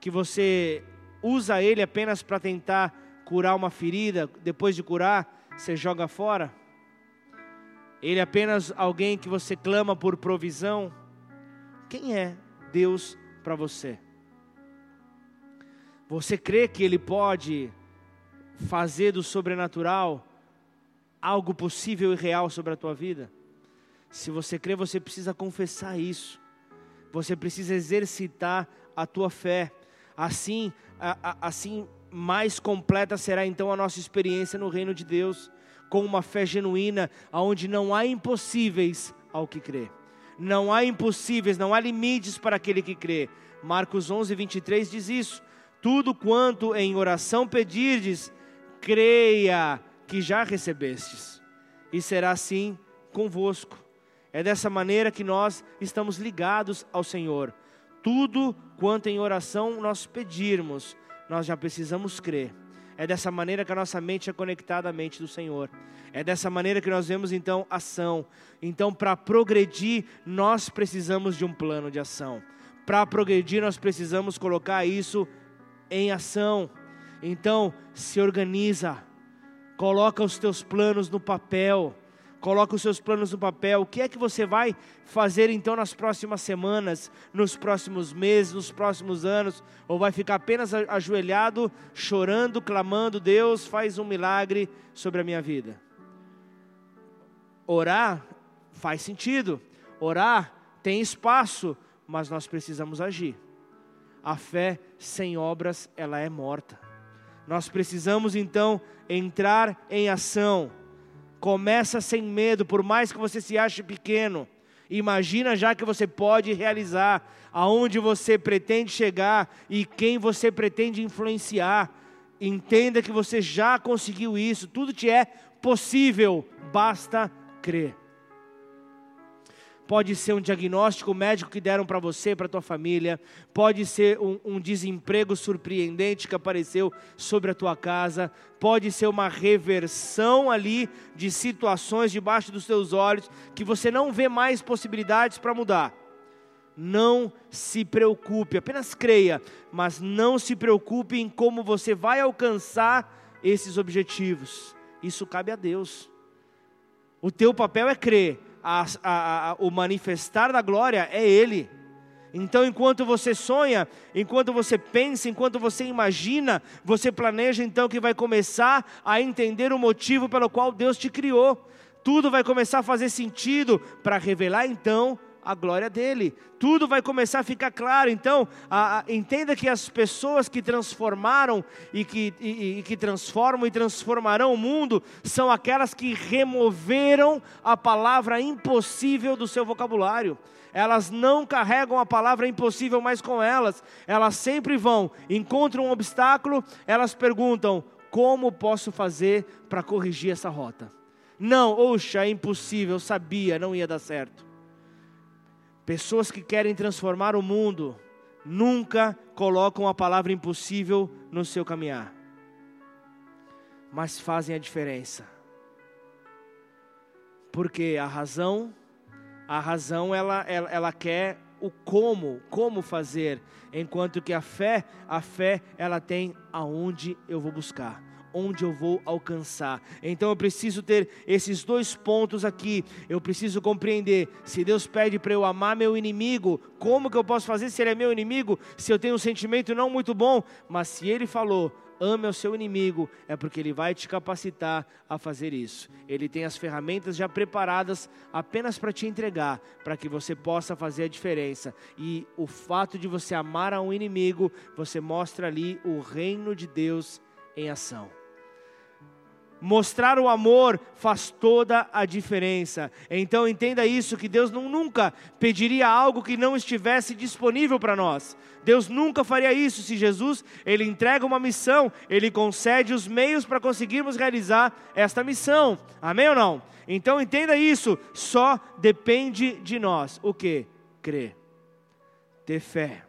que você usa ele apenas para tentar curar uma ferida, depois de curar, você joga fora? Ele é apenas alguém que você clama por provisão? Quem é Deus para você? Você crê que Ele pode fazer do sobrenatural algo possível e real sobre a tua vida? Se você crê, você precisa confessar isso. Você precisa exercitar a tua fé. Assim, a, a, assim mais completa será então a nossa experiência no reino de Deus com uma fé genuína, onde não há impossíveis ao que crê. Não há impossíveis, não há limites para aquele que crê. Marcos 11, 23 diz isso. Tudo quanto em oração pedirdes, creia que já recebestes, e será assim convosco. É dessa maneira que nós estamos ligados ao Senhor. Tudo quanto em oração nós pedirmos, nós já precisamos crer é dessa maneira que a nossa mente é conectada à mente do Senhor. É dessa maneira que nós vemos então ação. Então, para progredir, nós precisamos de um plano de ação. Para progredir, nós precisamos colocar isso em ação. Então, se organiza, coloca os teus planos no papel Coloca os seus planos no papel. O que é que você vai fazer então nas próximas semanas, nos próximos meses, nos próximos anos? Ou vai ficar apenas ajoelhado, chorando, clamando: Deus, faz um milagre sobre a minha vida? Orar faz sentido. Orar tem espaço, mas nós precisamos agir. A fé sem obras, ela é morta. Nós precisamos então entrar em ação Começa sem medo, por mais que você se ache pequeno. Imagina já que você pode realizar, aonde você pretende chegar e quem você pretende influenciar. Entenda que você já conseguiu isso, tudo te é possível, basta crer. Pode ser um diagnóstico médico que deram para você, para tua família. Pode ser um, um, desemprego surpreendente que apareceu sobre a tua casa. Pode ser uma reversão ali de situações debaixo dos teus olhos que você não vê mais possibilidades para mudar. Não se preocupe, apenas creia, mas não se preocupe em como você vai alcançar esses objetivos. Isso cabe a Deus. O teu papel é crer, a, a, a, o manifestar da glória é Ele. Então, enquanto você sonha, enquanto você pensa, enquanto você imagina, você planeja então que vai começar a entender o motivo pelo qual Deus te criou. Tudo vai começar a fazer sentido para revelar então a glória dele. Tudo vai começar a ficar claro. Então, a, a, entenda que as pessoas que transformaram e que, e, e que transformam e transformarão o mundo são aquelas que removeram a palavra impossível do seu vocabulário. Elas não carregam a palavra impossível mais com elas. Elas sempre vão, encontram um obstáculo, elas perguntam: como posso fazer para corrigir essa rota? Não, oxa, é impossível, sabia, não ia dar certo. Pessoas que querem transformar o mundo nunca colocam a palavra impossível no seu caminhar, mas fazem a diferença. Porque a razão, a razão ela, ela, ela quer o como, como fazer, enquanto que a fé, a fé ela tem aonde eu vou buscar onde eu vou alcançar. Então eu preciso ter esses dois pontos aqui. Eu preciso compreender se Deus pede para eu amar meu inimigo, como que eu posso fazer se ele é meu inimigo? Se eu tenho um sentimento não muito bom, mas se ele falou, ame o seu inimigo, é porque ele vai te capacitar a fazer isso. Ele tem as ferramentas já preparadas apenas para te entregar, para que você possa fazer a diferença. E o fato de você amar a um inimigo, você mostra ali o reino de Deus em ação. Mostrar o amor faz toda a diferença. Então entenda isso que Deus não, nunca pediria algo que não estivesse disponível para nós. Deus nunca faria isso se Jesus, ele entrega uma missão, ele concede os meios para conseguirmos realizar esta missão. Amém ou não? Então entenda isso, só depende de nós. O que? Crer. Ter fé.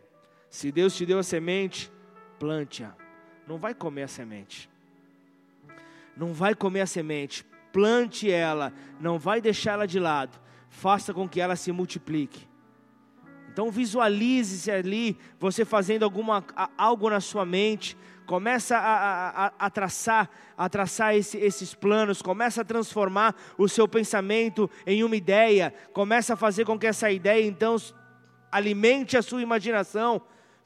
Se Deus te deu a semente, plante-a. Não vai comer a semente não vai comer a semente, plante ela, não vai deixá-la de lado, faça com que ela se multiplique. Então visualize-se ali, você fazendo alguma, algo na sua mente, começa a, a, a traçar, a traçar esse, esses planos, começa a transformar o seu pensamento em uma ideia, começa a fazer com que essa ideia então alimente a sua imaginação.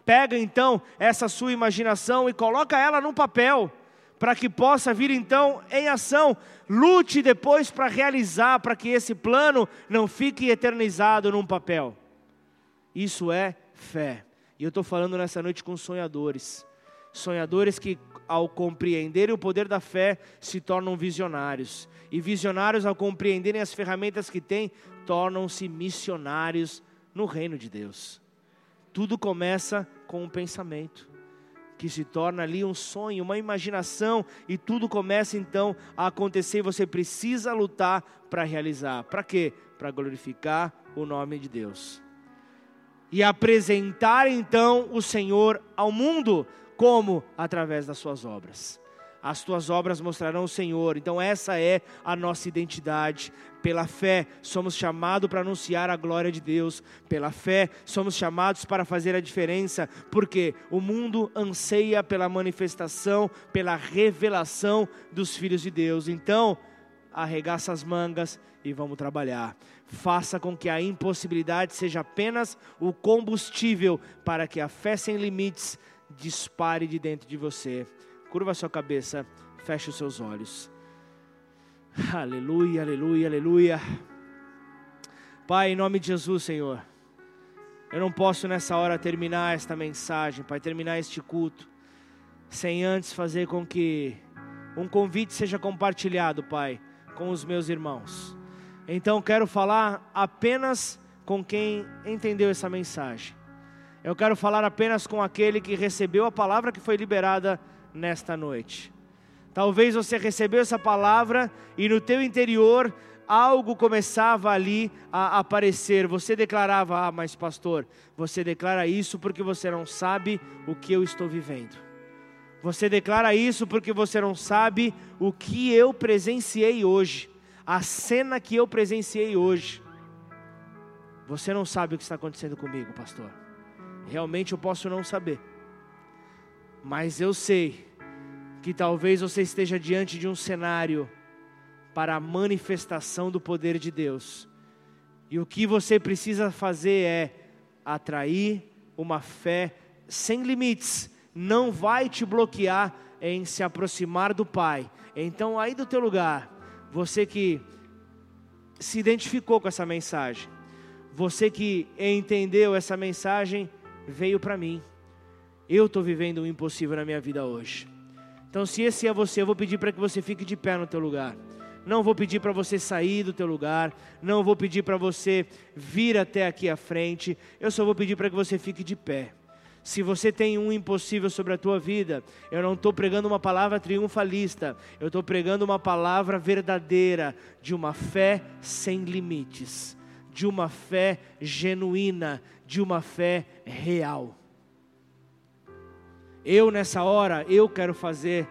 Pega então essa sua imaginação e coloca ela num papel para que possa vir então em ação. Lute depois para realizar, para que esse plano não fique eternizado num papel. Isso é fé. E eu estou falando nessa noite com sonhadores. Sonhadores que, ao compreenderem o poder da fé, se tornam visionários. E visionários, ao compreenderem as ferramentas que têm, tornam-se missionários no reino de Deus. Tudo começa com um pensamento que se torna ali um sonho, uma imaginação, e tudo começa então a acontecer. Você precisa lutar para realizar. Para quê? Para glorificar o nome de Deus. E apresentar então o Senhor ao mundo, como? Através das suas obras as tuas obras mostrarão o Senhor. Então, essa é a nossa identidade. Pela fé, somos chamados para anunciar a glória de Deus. Pela fé, somos chamados para fazer a diferença, porque o mundo anseia pela manifestação, pela revelação dos filhos de Deus. Então, arregaça as mangas e vamos trabalhar. Faça com que a impossibilidade seja apenas o combustível para que a fé sem limites dispare de dentro de você. Curva sua cabeça, feche os seus olhos. Aleluia, aleluia, aleluia. Pai, em nome de Jesus, Senhor. Eu não posso nessa hora terminar esta mensagem, Pai, terminar este culto, sem antes fazer com que um convite seja compartilhado, Pai, com os meus irmãos. Então quero falar apenas com quem entendeu essa mensagem. Eu quero falar apenas com aquele que recebeu a palavra que foi liberada nesta noite. Talvez você recebeu essa palavra e no teu interior algo começava ali a aparecer. Você declarava: "Ah, mas pastor, você declara isso porque você não sabe o que eu estou vivendo". Você declara isso porque você não sabe o que eu presenciei hoje, a cena que eu presenciei hoje. Você não sabe o que está acontecendo comigo, pastor. Realmente eu posso não saber. Mas eu sei que talvez você esteja diante de um cenário para a manifestação do poder de Deus. E o que você precisa fazer é atrair uma fé sem limites. Não vai te bloquear em se aproximar do Pai. Então, aí do teu lugar, você que se identificou com essa mensagem, você que entendeu essa mensagem, veio para mim. Eu estou vivendo o impossível na minha vida hoje. Então, se esse é você, eu vou pedir para que você fique de pé no teu lugar. Não vou pedir para você sair do teu lugar, não vou pedir para você vir até aqui à frente. Eu só vou pedir para que você fique de pé. Se você tem um impossível sobre a tua vida, eu não estou pregando uma palavra triunfalista, eu estou pregando uma palavra verdadeira de uma fé sem limites, de uma fé genuína, de uma fé real. Eu nessa hora, eu quero fazer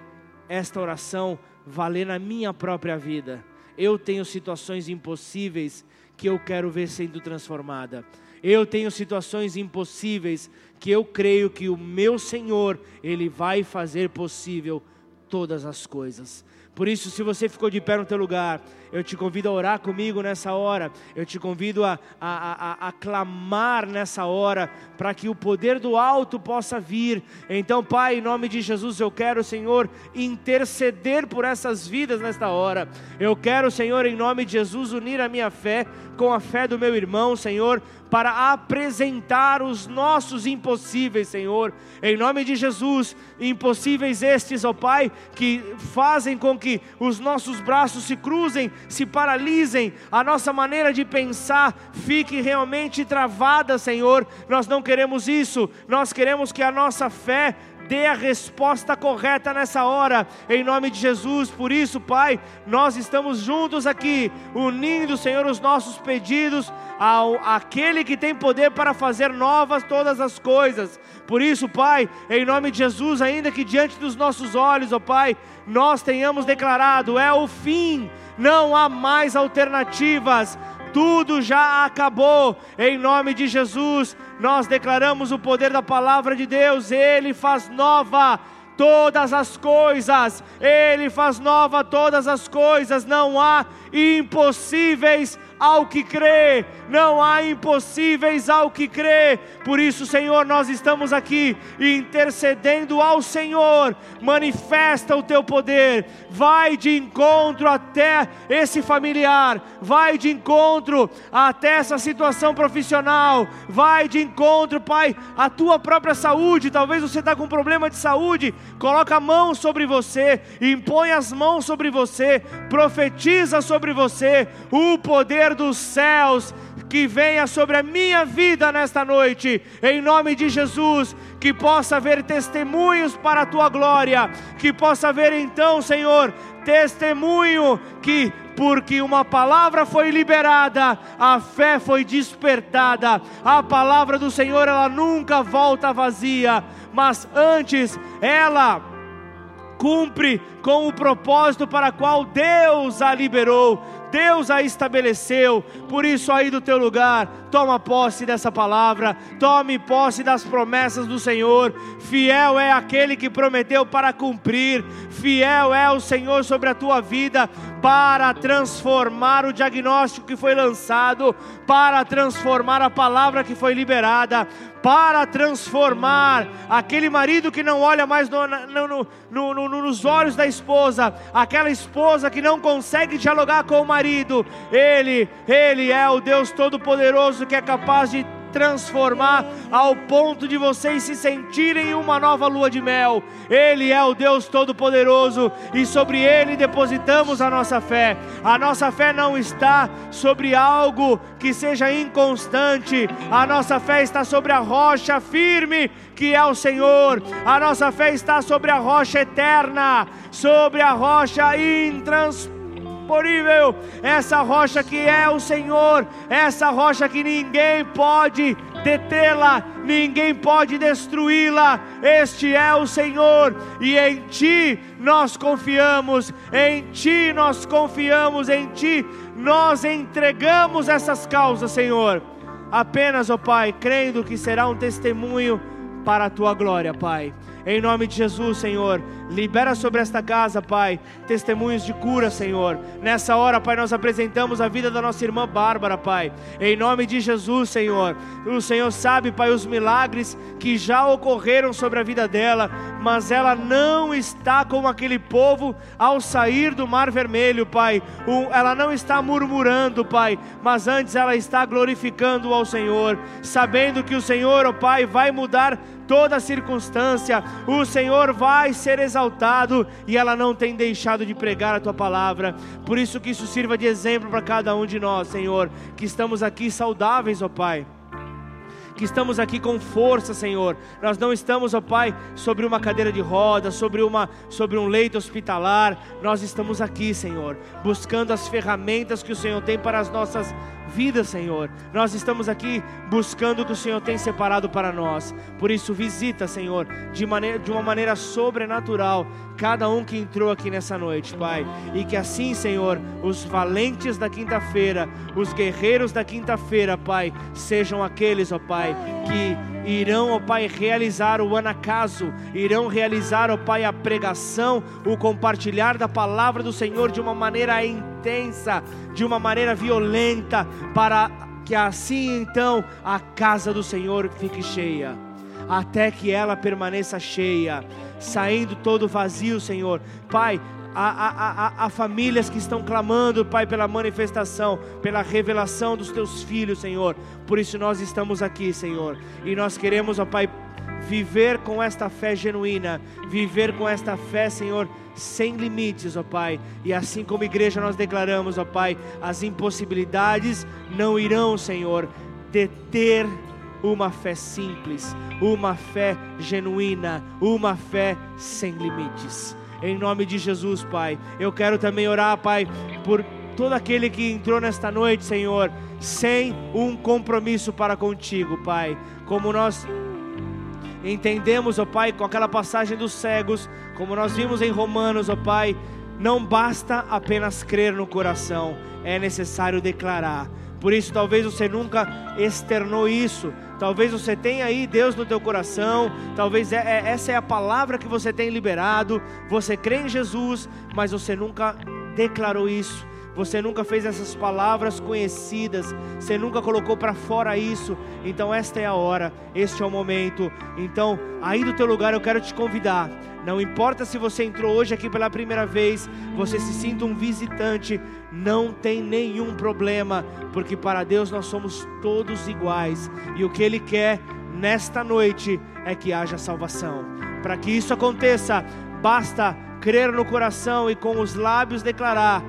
esta oração valer na minha própria vida. Eu tenho situações impossíveis que eu quero ver sendo transformada. Eu tenho situações impossíveis que eu creio que o meu Senhor, ele vai fazer possível todas as coisas. Por isso, se você ficou de pé no teu lugar, eu te convido a orar comigo nessa hora, eu te convido a, a, a, a clamar nessa hora, para que o poder do alto possa vir. Então, Pai, em nome de Jesus, eu quero, Senhor, interceder por essas vidas nesta hora. Eu quero, Senhor, em nome de Jesus, unir a minha fé com a fé do meu irmão, Senhor, para apresentar os nossos impossíveis, Senhor, em nome de Jesus, impossíveis estes, ó Pai, que fazem com que os nossos braços se cruzem, se paralisem, a nossa maneira de pensar fique realmente travada, Senhor. Nós não queremos isso, nós queremos que a nossa fé dê a resposta correta nessa hora, em nome de Jesus. Por isso, Pai, nós estamos juntos aqui, unindo, Senhor, os nossos pedidos ao aquele que tem poder para fazer novas todas as coisas. Por isso, Pai, em nome de Jesus, ainda que diante dos nossos olhos, ó Pai, nós tenhamos declarado: é o fim, não há mais alternativas tudo já acabou. Em nome de Jesus, nós declaramos o poder da palavra de Deus, Ele faz nova todas as coisas, Ele faz nova todas as coisas, não há impossíveis ao que crê, não há impossíveis ao que crê. Por isso, Senhor, nós estamos aqui intercedendo ao Senhor. Manifesta o teu poder, vai de encontro até esse familiar, vai de encontro até essa situação profissional, vai de encontro, Pai, a tua própria saúde. Talvez você está com um problema de saúde, coloca a mão sobre você, impõe as mãos sobre você, profetiza sobre você o poder dos céus que venha sobre a minha vida nesta noite, em nome de Jesus, que possa haver testemunhos para a tua glória, que possa haver então, Senhor, testemunho que porque uma palavra foi liberada, a fé foi despertada. A palavra do Senhor, ela nunca volta vazia, mas antes ela cumpre com o propósito para qual Deus a liberou. Deus a estabeleceu, por isso aí do teu lugar, toma posse dessa palavra, tome posse das promessas do Senhor. Fiel é aquele que prometeu para cumprir, fiel é o Senhor sobre a tua vida para transformar o diagnóstico que foi lançado, para transformar a palavra que foi liberada, para transformar aquele marido que não olha mais no, no, no, nos olhos da esposa, aquela esposa que não consegue dialogar com o marido. Ele, Ele é o Deus Todo-Poderoso que é capaz de transformar ao ponto de vocês se sentirem uma nova lua de mel. Ele é o Deus Todo-Poderoso e sobre Ele depositamos a nossa fé. A nossa fé não está sobre algo que seja inconstante, a nossa fé está sobre a rocha firme que é o Senhor. A nossa fé está sobre a rocha eterna, sobre a rocha intransponível inexporível, essa rocha que é o Senhor, essa rocha que ninguém pode detê-la, ninguém pode destruí-la. Este é o Senhor, e em Ti nós confiamos, em Ti nós confiamos, em Ti nós entregamos essas causas, Senhor. apenas, ó Pai, crendo que será um testemunho para a tua glória, Pai. Em nome de Jesus, Senhor, libera sobre esta casa, Pai, testemunhos de cura, Senhor. Nessa hora, Pai, nós apresentamos a vida da nossa irmã Bárbara, Pai. Em nome de Jesus, Senhor. O Senhor sabe, Pai, os milagres que já ocorreram sobre a vida dela, mas ela não está como aquele povo ao sair do Mar Vermelho, Pai. Ela não está murmurando, Pai, mas antes ela está glorificando ao Senhor, sabendo que o Senhor, ó Pai, vai mudar toda circunstância, o Senhor vai ser exaltado e ela não tem deixado de pregar a tua palavra. Por isso que isso sirva de exemplo para cada um de nós, Senhor, que estamos aqui saudáveis, ó Pai que estamos aqui com força, Senhor. Nós não estamos, ó Pai, sobre uma cadeira de rodas, sobre, uma, sobre um leito hospitalar. Nós estamos aqui, Senhor, buscando as ferramentas que o Senhor tem para as nossas vida, Senhor. Nós estamos aqui buscando o que o Senhor tem separado para nós. Por isso, visita, Senhor, de, maneira, de uma maneira sobrenatural, cada um que entrou aqui nessa noite, Pai. E que assim, Senhor, os valentes da quinta-feira, os guerreiros da quinta-feira, Pai, sejam aqueles, ó Pai, que irão, ó Pai, realizar o anacaso, irão realizar, ó Pai, a pregação, o compartilhar da palavra do Senhor de uma maneira intensa, de uma maneira violenta, para que assim então a casa do Senhor fique cheia, até que ela permaneça cheia, saindo todo vazio, Senhor. Pai, a famílias que estão clamando, Pai, pela manifestação, pela revelação dos teus filhos, Senhor. Por isso nós estamos aqui, Senhor. E nós queremos, ó Pai, viver com esta fé genuína, viver com esta fé, Senhor, sem limites, ó Pai. E assim como igreja nós declaramos, ó Pai, as impossibilidades não irão, Senhor, deter uma fé simples, uma fé genuína, uma fé sem limites em nome de Jesus, Pai. Eu quero também orar, Pai, por todo aquele que entrou nesta noite, Senhor, sem um compromisso para contigo, Pai. Como nós entendemos, ó Pai, com aquela passagem dos cegos, como nós vimos em Romanos, ó Pai, não basta apenas crer no coração, é necessário declarar. Por isso, talvez você nunca externou isso, Talvez você tenha aí Deus no teu coração, talvez é, é, essa é a palavra que você tem liberado. Você crê em Jesus, mas você nunca declarou isso. Você nunca fez essas palavras conhecidas, você nunca colocou para fora isso. Então esta é a hora, este é o momento. Então, aí do teu lugar eu quero te convidar. Não importa se você entrou hoje aqui pela primeira vez, você se sinta um visitante, não tem nenhum problema, porque para Deus nós somos todos iguais. E o que ele quer nesta noite é que haja salvação. Para que isso aconteça, basta crer no coração e com os lábios declarar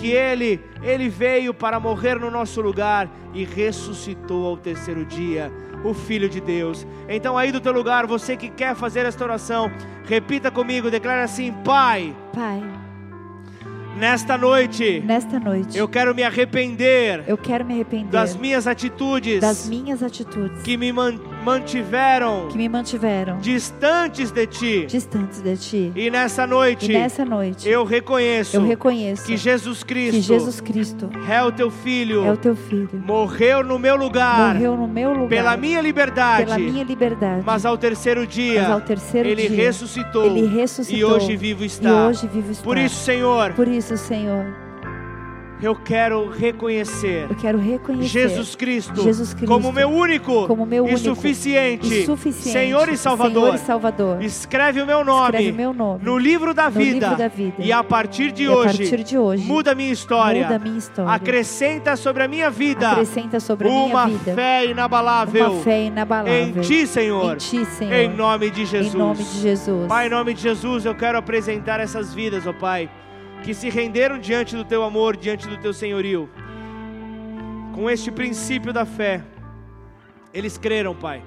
que ele, ele veio para morrer no nosso lugar e ressuscitou ao terceiro dia, o filho de Deus. Então aí do teu lugar, você que quer fazer esta oração, repita comigo, declara assim: Pai. Pai Nesta noite, nesta noite, eu quero me arrepender. Eu quero me arrepender das minhas atitudes, das minhas atitudes que me mantiveram, que me mantiveram distantes de ti, distantes de ti. E nessa noite, e nessa noite, eu reconheço, eu reconheço que Jesus Cristo, que Jesus Cristo é o teu filho, é o teu filho, morreu no meu lugar, morreu no meu lugar, pela minha liberdade, pela minha liberdade. Mas ao terceiro dia, mas ao terceiro ele dia, ressuscitou, ele ressuscitou e hoje vivo está. E hoje vivo está. Por isso, Senhor, por isso, Senhor eu quero reconhecer, eu quero reconhecer Jesus, Cristo, Jesus Cristo como meu único, como meu e, único suficiente, e suficiente Senhor, e Salvador. Senhor e Salvador. Escreve o meu nome, Escreve meu nome no, livro da, no vida, livro da vida, e a partir de, e hoje, a partir de hoje, muda minha história, muda minha história, acrescenta sobre a minha vida, acrescenta sobre a uma minha vida, fé inabalável, uma fé inabalável, em Ti, Senhor, em Ti, Senhor, em nome de Jesus, em nome de Jesus, Pai, em nome de Jesus, eu quero apresentar essas vidas, ó Pai que se renderam diante do teu amor, diante do teu senhorio. Com este princípio da fé, eles creram, Pai.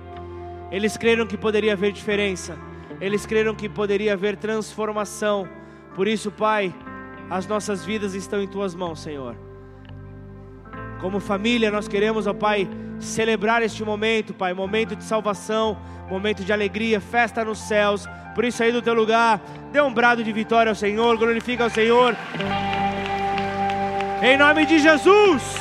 Eles creram que poderia haver diferença. Eles creram que poderia haver transformação. Por isso, Pai, as nossas vidas estão em tuas mãos, Senhor. Como família, nós queremos, ó Pai, celebrar este momento, Pai, momento de salvação, momento de alegria, festa nos céus. Por isso, aí do teu lugar, dê um brado de vitória ao Senhor, glorifica ao Senhor. Em nome de Jesus.